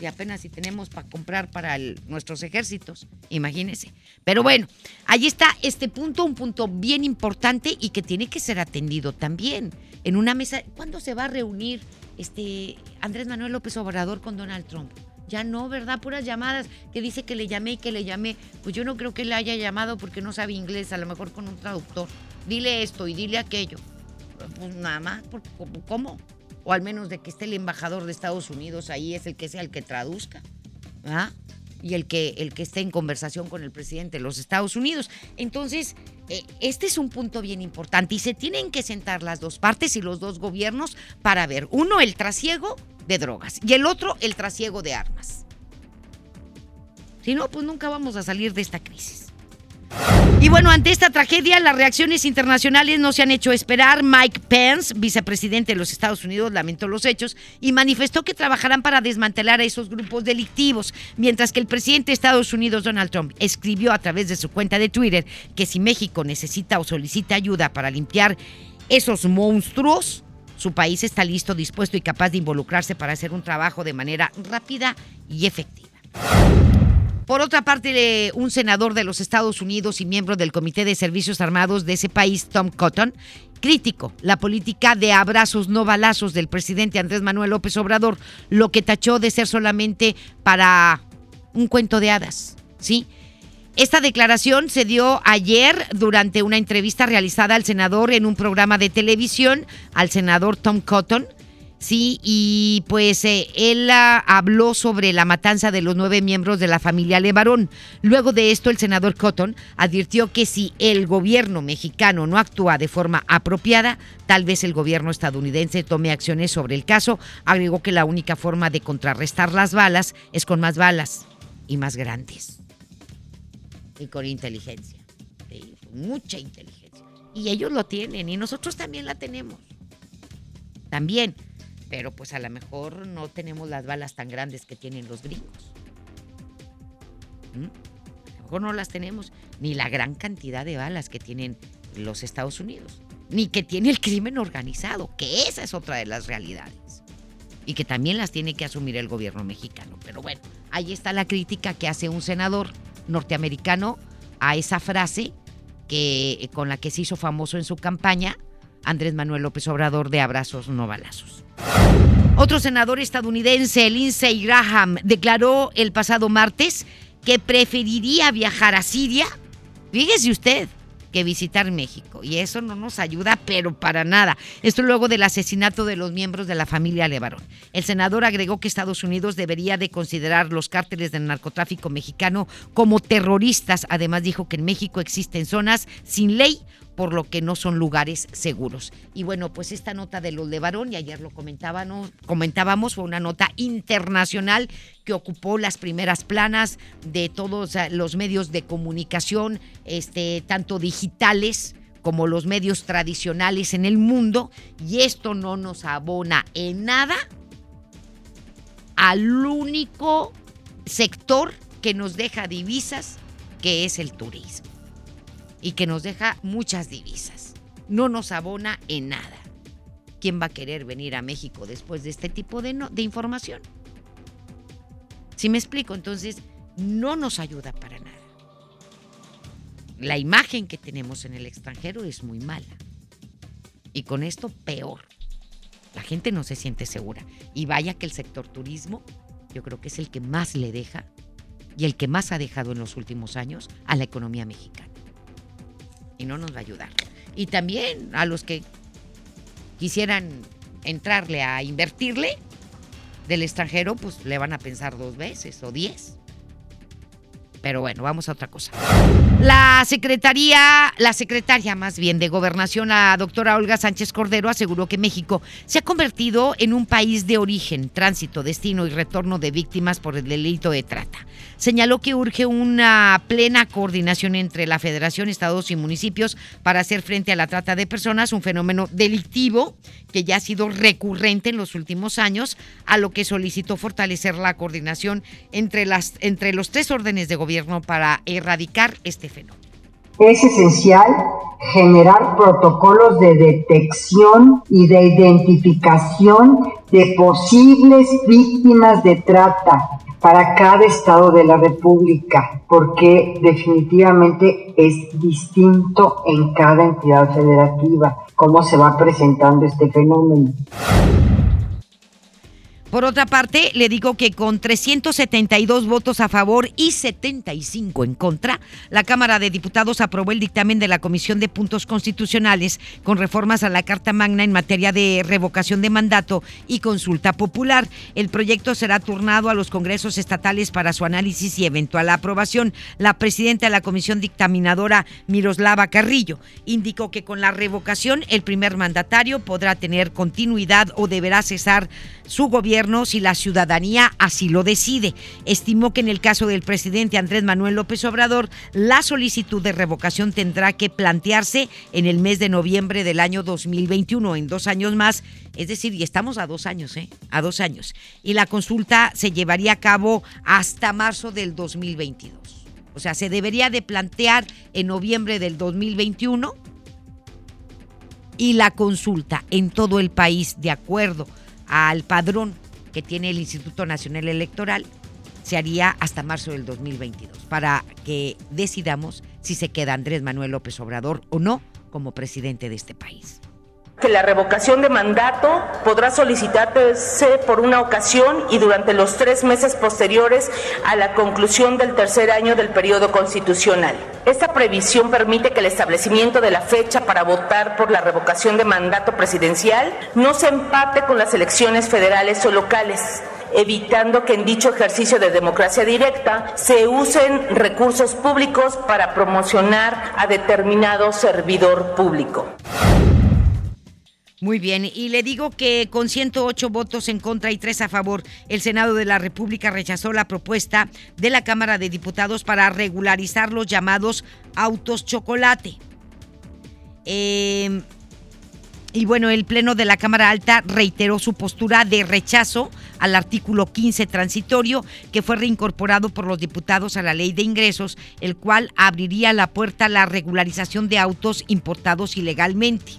y apenas si tenemos para comprar para nuestros ejércitos, imagínense. Pero bueno, ahí está este punto, un punto bien importante y que tiene que ser atendido también. En una mesa, ¿cuándo se va a reunir este Andrés Manuel López Obrador con Donald Trump? Ya no, ¿verdad? Puras llamadas que dice que le llamé y que le llamé. Pues yo no creo que le haya llamado porque no sabe inglés, a lo mejor con un traductor. Dile esto y dile aquello. Pues nada más, ¿cómo? O al menos de que esté el embajador de Estados Unidos ahí, es el que sea el que traduzca, ¿ah? y el que, el que esté en conversación con el presidente de los Estados Unidos. Entonces, eh, este es un punto bien importante y se tienen que sentar las dos partes y los dos gobiernos para ver, uno, el trasiego de drogas y el otro, el trasiego de armas. Si no, pues nunca vamos a salir de esta crisis. Y bueno, ante esta tragedia, las reacciones internacionales no se han hecho esperar. Mike Pence, vicepresidente de los Estados Unidos, lamentó los hechos y manifestó que trabajarán para desmantelar a esos grupos delictivos, mientras que el presidente de Estados Unidos, Donald Trump, escribió a través de su cuenta de Twitter que si México necesita o solicita ayuda para limpiar esos monstruos, su país está listo, dispuesto y capaz de involucrarse para hacer un trabajo de manera rápida y efectiva. Por otra parte, un senador de los Estados Unidos y miembro del Comité de Servicios Armados de ese país, Tom Cotton, crítico la política de abrazos no balazos del presidente Andrés Manuel López Obrador, lo que tachó de ser solamente para un cuento de hadas, ¿sí? Esta declaración se dio ayer durante una entrevista realizada al senador en un programa de televisión, al senador Tom Cotton, Sí, y pues eh, él ah, habló sobre la matanza de los nueve miembros de la familia Levarón. Luego de esto, el senador Cotton advirtió que si el gobierno mexicano no actúa de forma apropiada, tal vez el gobierno estadounidense tome acciones sobre el caso. Agregó que la única forma de contrarrestar las balas es con más balas y más grandes. Y con inteligencia. mucha inteligencia. Y ellos lo tienen y nosotros también la tenemos. También pero pues a lo mejor no tenemos las balas tan grandes que tienen los gringos. ¿Mm? A lo mejor no las tenemos, ni la gran cantidad de balas que tienen los Estados Unidos, ni que tiene el crimen organizado, que esa es otra de las realidades. Y que también las tiene que asumir el gobierno mexicano. Pero bueno, ahí está la crítica que hace un senador norteamericano a esa frase que, con la que se hizo famoso en su campaña Andrés Manuel López Obrador de abrazos no balazos. Otro senador estadounidense, Lindsey Graham, declaró el pasado martes que preferiría viajar a Siria, fíjese usted, que visitar México. Y eso no nos ayuda, pero para nada. Esto luego del asesinato de los miembros de la familia Levarón. El senador agregó que Estados Unidos debería de considerar los cárteles del narcotráfico mexicano como terroristas. Además dijo que en México existen zonas sin ley por lo que no son lugares seguros. Y bueno, pues esta nota de los de Varón, y ayer lo comentábamos, comentábamos, fue una nota internacional que ocupó las primeras planas de todos los medios de comunicación, este, tanto digitales como los medios tradicionales en el mundo, y esto no nos abona en nada al único sector que nos deja divisas, que es el turismo y que nos deja muchas divisas. No nos abona en nada. ¿Quién va a querer venir a México después de este tipo de, de información? Si me explico, entonces no nos ayuda para nada. La imagen que tenemos en el extranjero es muy mala. Y con esto peor. La gente no se siente segura. Y vaya que el sector turismo yo creo que es el que más le deja y el que más ha dejado en los últimos años a la economía mexicana y no nos va a ayudar. Y también a los que quisieran entrarle a invertirle del extranjero, pues le van a pensar dos veces o diez. Pero bueno, vamos a otra cosa. La secretaría, la secretaria más bien de Gobernación, la doctora Olga Sánchez Cordero, aseguró que México se ha convertido en un país de origen, tránsito, destino y retorno de víctimas por el delito de trata. Señaló que urge una plena coordinación entre la Federación, Estados y municipios para hacer frente a la trata de personas, un fenómeno delictivo que ya ha sido recurrente en los últimos años, a lo que solicitó fortalecer la coordinación entre, las, entre los tres órdenes de gobierno para erradicar este fenómeno? Es esencial generar protocolos de detección y de identificación de posibles víctimas de trata para cada estado de la República, porque definitivamente es distinto en cada entidad federativa cómo se va presentando este fenómeno. Por otra parte, le digo que con 372 votos a favor y 75 en contra, la Cámara de Diputados aprobó el dictamen de la Comisión de Puntos Constitucionales con reformas a la Carta Magna en materia de revocación de mandato y consulta popular. El proyecto será turnado a los congresos estatales para su análisis y eventual aprobación. La presidenta de la Comisión Dictaminadora, Miroslava Carrillo, indicó que con la revocación el primer mandatario podrá tener continuidad o deberá cesar su gobierno si la ciudadanía así lo decide. Estimó que en el caso del presidente Andrés Manuel López Obrador, la solicitud de revocación tendrá que plantearse en el mes de noviembre del año 2021, en dos años más, es decir, y estamos a dos años, ¿eh? A dos años. Y la consulta se llevaría a cabo hasta marzo del 2022. O sea, se debería de plantear en noviembre del 2021 y la consulta en todo el país, de acuerdo al padrón que tiene el Instituto Nacional Electoral, se haría hasta marzo del 2022 para que decidamos si se queda Andrés Manuel López Obrador o no como presidente de este país que la revocación de mandato podrá solicitarse por una ocasión y durante los tres meses posteriores a la conclusión del tercer año del periodo constitucional. Esta previsión permite que el establecimiento de la fecha para votar por la revocación de mandato presidencial no se empate con las elecciones federales o locales evitando que en dicho ejercicio de democracia directa se usen recursos públicos para promocionar a determinado servidor público. Muy bien, y le digo que con 108 votos en contra y 3 a favor, el Senado de la República rechazó la propuesta de la Cámara de Diputados para regularizar los llamados autos chocolate. Em, y bueno, el Pleno de la Cámara Alta reiteró su postura de rechazo al artículo 15 transitorio que fue reincorporado por los diputados a la ley de ingresos, el cual abriría la puerta a la regularización de autos importados ilegalmente.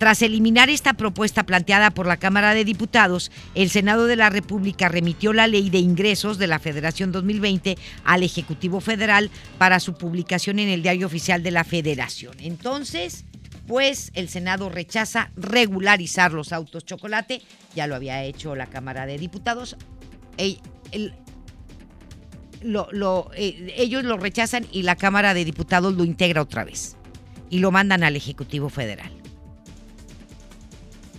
Tras eliminar esta propuesta planteada por la Cámara de Diputados, el Senado de la República remitió la Ley de Ingresos de la Federación 2020 al Ejecutivo Federal para su publicación en el Diario Oficial de la Federación. Entonces, pues el Senado rechaza regularizar los autos chocolate, ya lo había hecho la Cámara de Diputados. Eh, ellos lo rechazan y la Cámara de Diputados lo integra otra vez y lo mandan al Ejecutivo Federal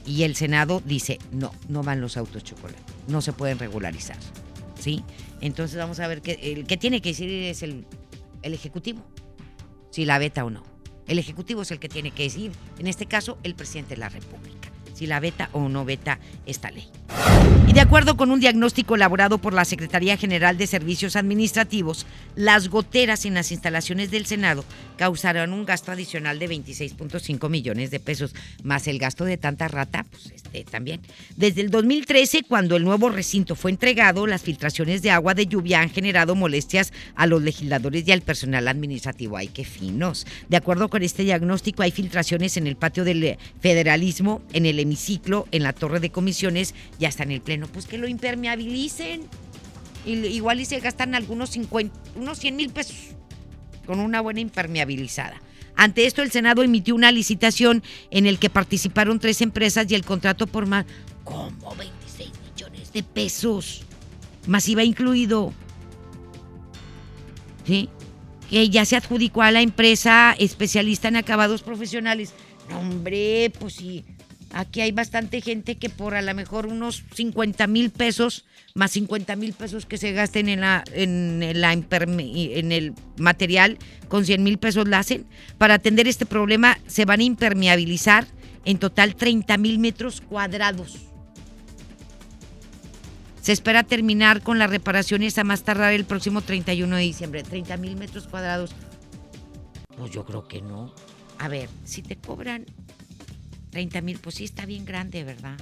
y el Senado dice, no, no van los autos chocolate, no se pueden regularizar. ¿Sí? Entonces vamos a ver que el que tiene que decir es el, el Ejecutivo, si la veta o no. El Ejecutivo es el que tiene que decir, en este caso, el presidente de la República, si la veta o no veta esta ley. Y de acuerdo con un diagnóstico elaborado por la Secretaría General de Servicios Administrativos, las goteras en las instalaciones del Senado causarán un gasto adicional de 26.5 millones de pesos, más el gasto de tanta rata, pues este también. Desde el 2013, cuando el nuevo recinto fue entregado, las filtraciones de agua de lluvia han generado molestias a los legisladores y al personal administrativo. ¡Ay, qué finos! De acuerdo con este diagnóstico, hay filtraciones en el patio del federalismo, en el hemiciclo, en la torre de comisiones y hasta en el pleno pues que lo impermeabilicen. igual y se gastan algunos 50, unos 100 mil pesos con una buena impermeabilizada. Ante esto, el Senado emitió una licitación en el que participaron tres empresas y el contrato por más, como 26 millones de pesos. Más iba incluido. ¿Sí? Que ya se adjudicó a la empresa especialista en acabados profesionales. hombre, pues sí, Aquí hay bastante gente que por a lo mejor unos 50 mil pesos, más 50 mil pesos que se gasten en, la, en, el material, con 100 mil pesos la hacen. Para atender este problema se van a impermeabilizar en total 30 mil metros cuadrados. Se espera terminar con las reparaciones a más tardar el próximo 31 de diciembre. 30 mil metros cuadrados. Pues yo creo que no. A ver, si te cobran 30 mil, pues sí está bien grande, ¿verdad?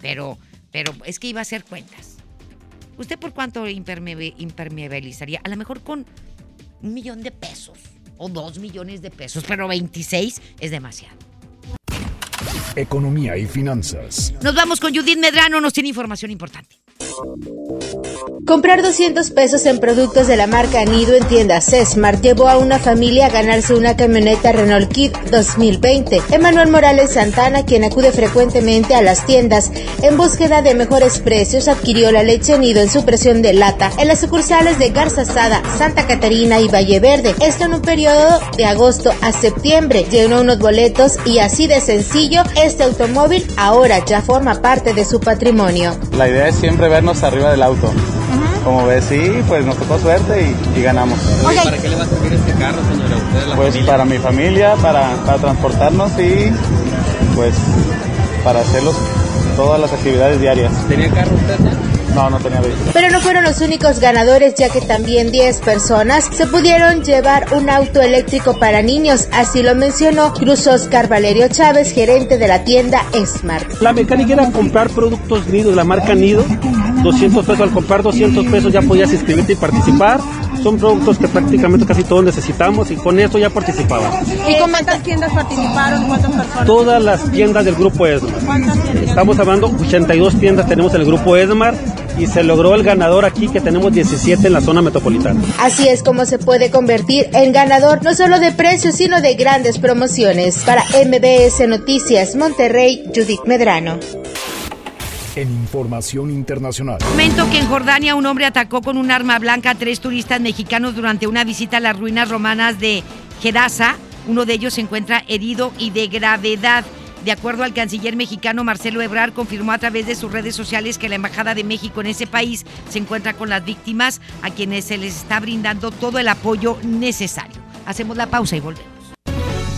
Pero, pero es que iba a hacer cuentas. ¿Usted por cuánto impermeabilizaría? A lo mejor con un millón de pesos o dos millones de pesos, pero 26 es demasiado. Economía y finanzas. Nos vamos con Judith Medrano, nos tiene información importante. Comprar 200 pesos en productos de la marca Nido en tiendas Smart llevó a una familia a ganarse una camioneta Renault Kit 2020. Emanuel Morales Santana, quien acude frecuentemente a las tiendas en búsqueda de mejores precios, adquirió la leche Nido en su presión de lata en las sucursales de Garza Sada, Santa Catarina y Valle Verde. Esto en un periodo de agosto a septiembre. Llenó unos boletos y así de sencillo, este automóvil ahora ya forma parte de su patrimonio. La idea es siempre vernos arriba del auto. Como ves, sí, pues nos tocó suerte y, ganamos. ¿Para qué le va a servir este carro, señora? ¿Usted, la pues para mi familia, para, para transportarnos y pues para hacer todas las actividades diarias. ¿Tenía carro usted? No, no tenía vehículo. Pero no fueron los únicos ganadores, ya que también 10 personas se pudieron llevar un auto eléctrico para niños. Así lo mencionó Cruz Oscar Valerio Chávez, gerente de la tienda Smart. La mecánica era comprar productos Nido, la marca Nido. 200 pesos, al comprar 200 pesos ya podías inscribirte y participar. Son productos que prácticamente casi todos necesitamos y con eso ya participaba. ¿Y con cuántas tiendas participaron? ¿Cuántas personas? Todas las tiendas del grupo Esmar. ¿Cuántas tiendas? Estamos hablando 82 tiendas tenemos en el grupo Esmar y se logró el ganador aquí que tenemos 17 en la zona metropolitana. Así es como se puede convertir en ganador no solo de precios sino de grandes promociones. Para MBS Noticias Monterrey, Judith Medrano. En información internacional. Comento que en Jordania un hombre atacó con un arma blanca a tres turistas mexicanos durante una visita a las ruinas romanas de Gerasa. Uno de ellos se encuentra herido y de gravedad. De acuerdo al canciller mexicano Marcelo Ebrard, confirmó a través de sus redes sociales que la Embajada de México en ese país se encuentra con las víctimas a quienes se les está brindando todo el apoyo necesario. Hacemos la pausa y volvemos.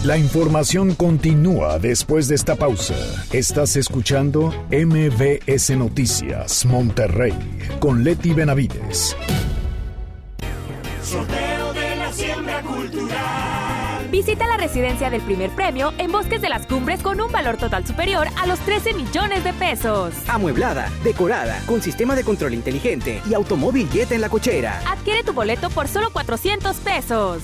La información continúa después de esta pausa. Estás escuchando MBS Noticias Monterrey con Leti Benavides. Visita la residencia del primer premio en Bosques de las Cumbres con un valor total superior a los 13 millones de pesos. Amueblada, decorada, con sistema de control inteligente y automóvil jet en la cochera. Adquiere tu boleto por solo 400 pesos.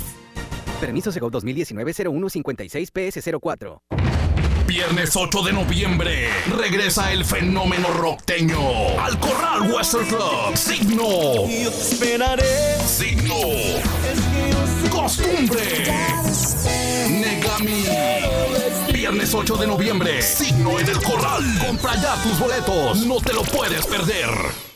Permiso Segov 2019-0156-PS04. Viernes 8 de noviembre regresa el fenómeno rockteño al Corral Western Club. Signo. Yo te esperaré. Signo. Costumbre. Negami. Viernes 8 de noviembre. Signo en el Corral. Compra ya tus boletos. No te lo puedes perder.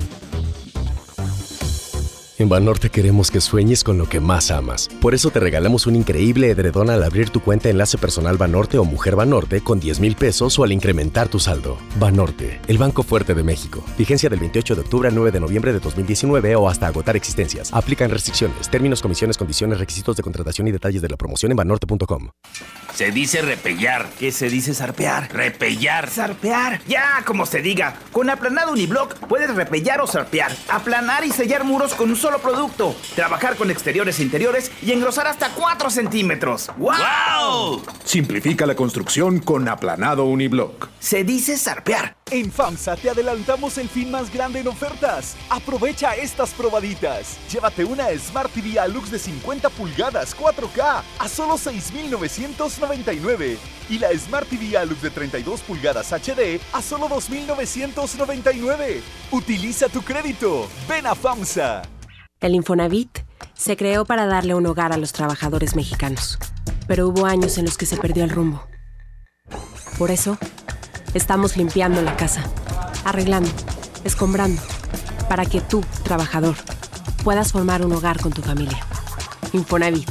En Banorte queremos que sueñes con lo que más amas. Por eso te regalamos un increíble edredón al abrir tu cuenta Enlace Personal Banorte o Mujer Banorte con 10 mil pesos o al incrementar tu saldo. Banorte, el Banco Fuerte de México. Vigencia del 28 de octubre al 9 de noviembre de 2019 o hasta agotar existencias. Aplican restricciones, términos, comisiones, condiciones, requisitos de contratación y detalles de la promoción en banorte.com. Se dice repellar. ¿Qué se dice zarpear? Repellar. Zarpear. Ya, como se diga. Con aplanado uniblock puedes repellar o zarpear. Aplanar y sellar muros con un solo producto. Trabajar con exteriores e interiores y engrosar hasta 4 centímetros. ¡Wow! Simplifica la construcción con aplanado uniblock. Se dice zarpear. En FAMSA te adelantamos el fin más grande en ofertas. Aprovecha estas probaditas. Llévate una Smart TV Alux de 50 pulgadas 4K a solo 6,999. Y la Smart TV Alux de 32 pulgadas HD a solo 2,999. Utiliza tu crédito. Ven a FAMSA. El Infonavit se creó para darle un hogar a los trabajadores mexicanos. Pero hubo años en los que se perdió el rumbo. Por eso, estamos limpiando la casa, arreglando, escombrando, para que tú, trabajador, puedas formar un hogar con tu familia. Infonavit,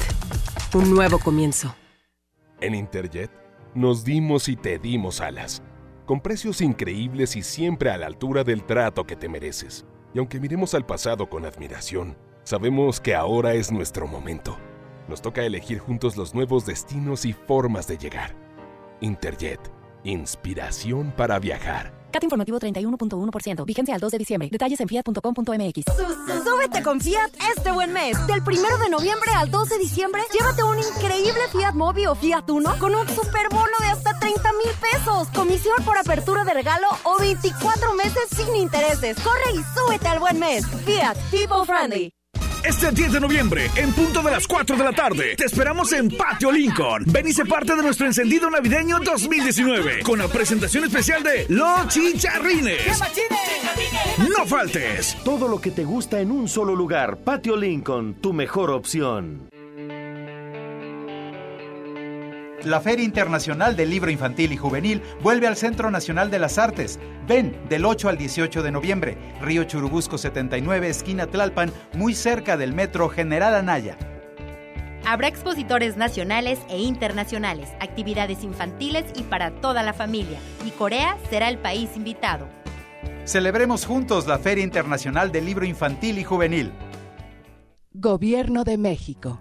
un nuevo comienzo. En Interjet nos dimos y te dimos alas, con precios increíbles y siempre a la altura del trato que te mereces. Y aunque miremos al pasado con admiración, sabemos que ahora es nuestro momento. Nos toca elegir juntos los nuevos destinos y formas de llegar. Interjet, inspiración para viajar. CAT informativo 31.1%. Vigencia al 2 de diciembre. Detalles en fiat.com.mx. Súbete con Fiat este buen mes. Del 1 de noviembre al 2 de diciembre, llévate un increíble Fiat Mobi o Fiat Uno con un superbono de hasta 30 mil pesos. Comisión por apertura de regalo o 24 meses sin intereses. Corre y súbete al buen mes. Fiat People Friendly. Este 10 de noviembre, en punto de las 4 de la tarde, te esperamos en Patio Lincoln. Ven y sé parte de nuestro encendido navideño 2019 con la presentación especial de Los Chicharrines. No faltes. Todo lo que te gusta en un solo lugar. Patio Lincoln, tu mejor opción. La Feria Internacional del Libro Infantil y Juvenil vuelve al Centro Nacional de las Artes. Ven del 8 al 18 de noviembre, Río Churubusco 79, esquina Tlalpan, muy cerca del Metro General Anaya. Habrá expositores nacionales e internacionales, actividades infantiles y para toda la familia. Y Corea será el país invitado. Celebremos juntos la Feria Internacional del Libro Infantil y Juvenil. Gobierno de México.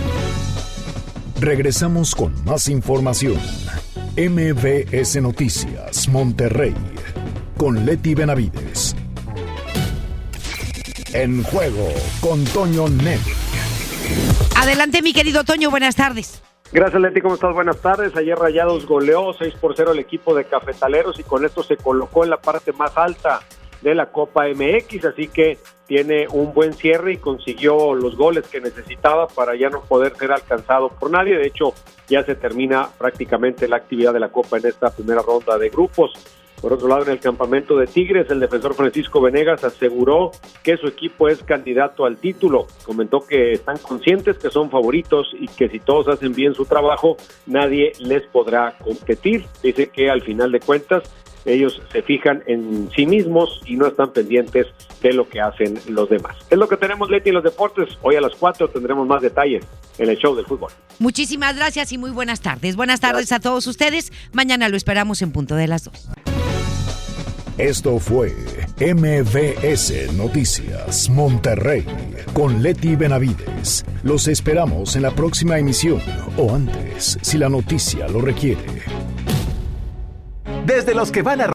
Regresamos con más información. MBS Noticias, Monterrey, con Leti Benavides. En juego con Toño Net. Adelante, mi querido Toño, buenas tardes. Gracias, Leti. ¿Cómo estás? Buenas tardes. Ayer Rayados goleó 6 por 0 el equipo de Cafetaleros y con esto se colocó en la parte más alta de la Copa MX, así que tiene un buen cierre y consiguió los goles que necesitaba para ya no poder ser alcanzado por nadie. De hecho, ya se termina prácticamente la actividad de la Copa en esta primera ronda de grupos. Por otro lado, en el campamento de Tigres, el defensor Francisco Venegas aseguró que su equipo es candidato al título. Comentó que están conscientes que son favoritos y que si todos hacen bien su trabajo, nadie les podrá competir. Dice que al final de cuentas, ellos se fijan en sí mismos y no están pendientes de lo que hacen los demás. Es lo que tenemos, Leti, en los deportes. Hoy a las 4 tendremos más detalles en el show del fútbol. Muchísimas gracias y muy buenas tardes. Buenas tardes gracias. a todos ustedes. Mañana lo esperamos en punto de las 2. Esto fue MBS Noticias Monterrey con Leti Benavides. Los esperamos en la próxima emisión o antes, si la noticia lo requiere. Desde los que van a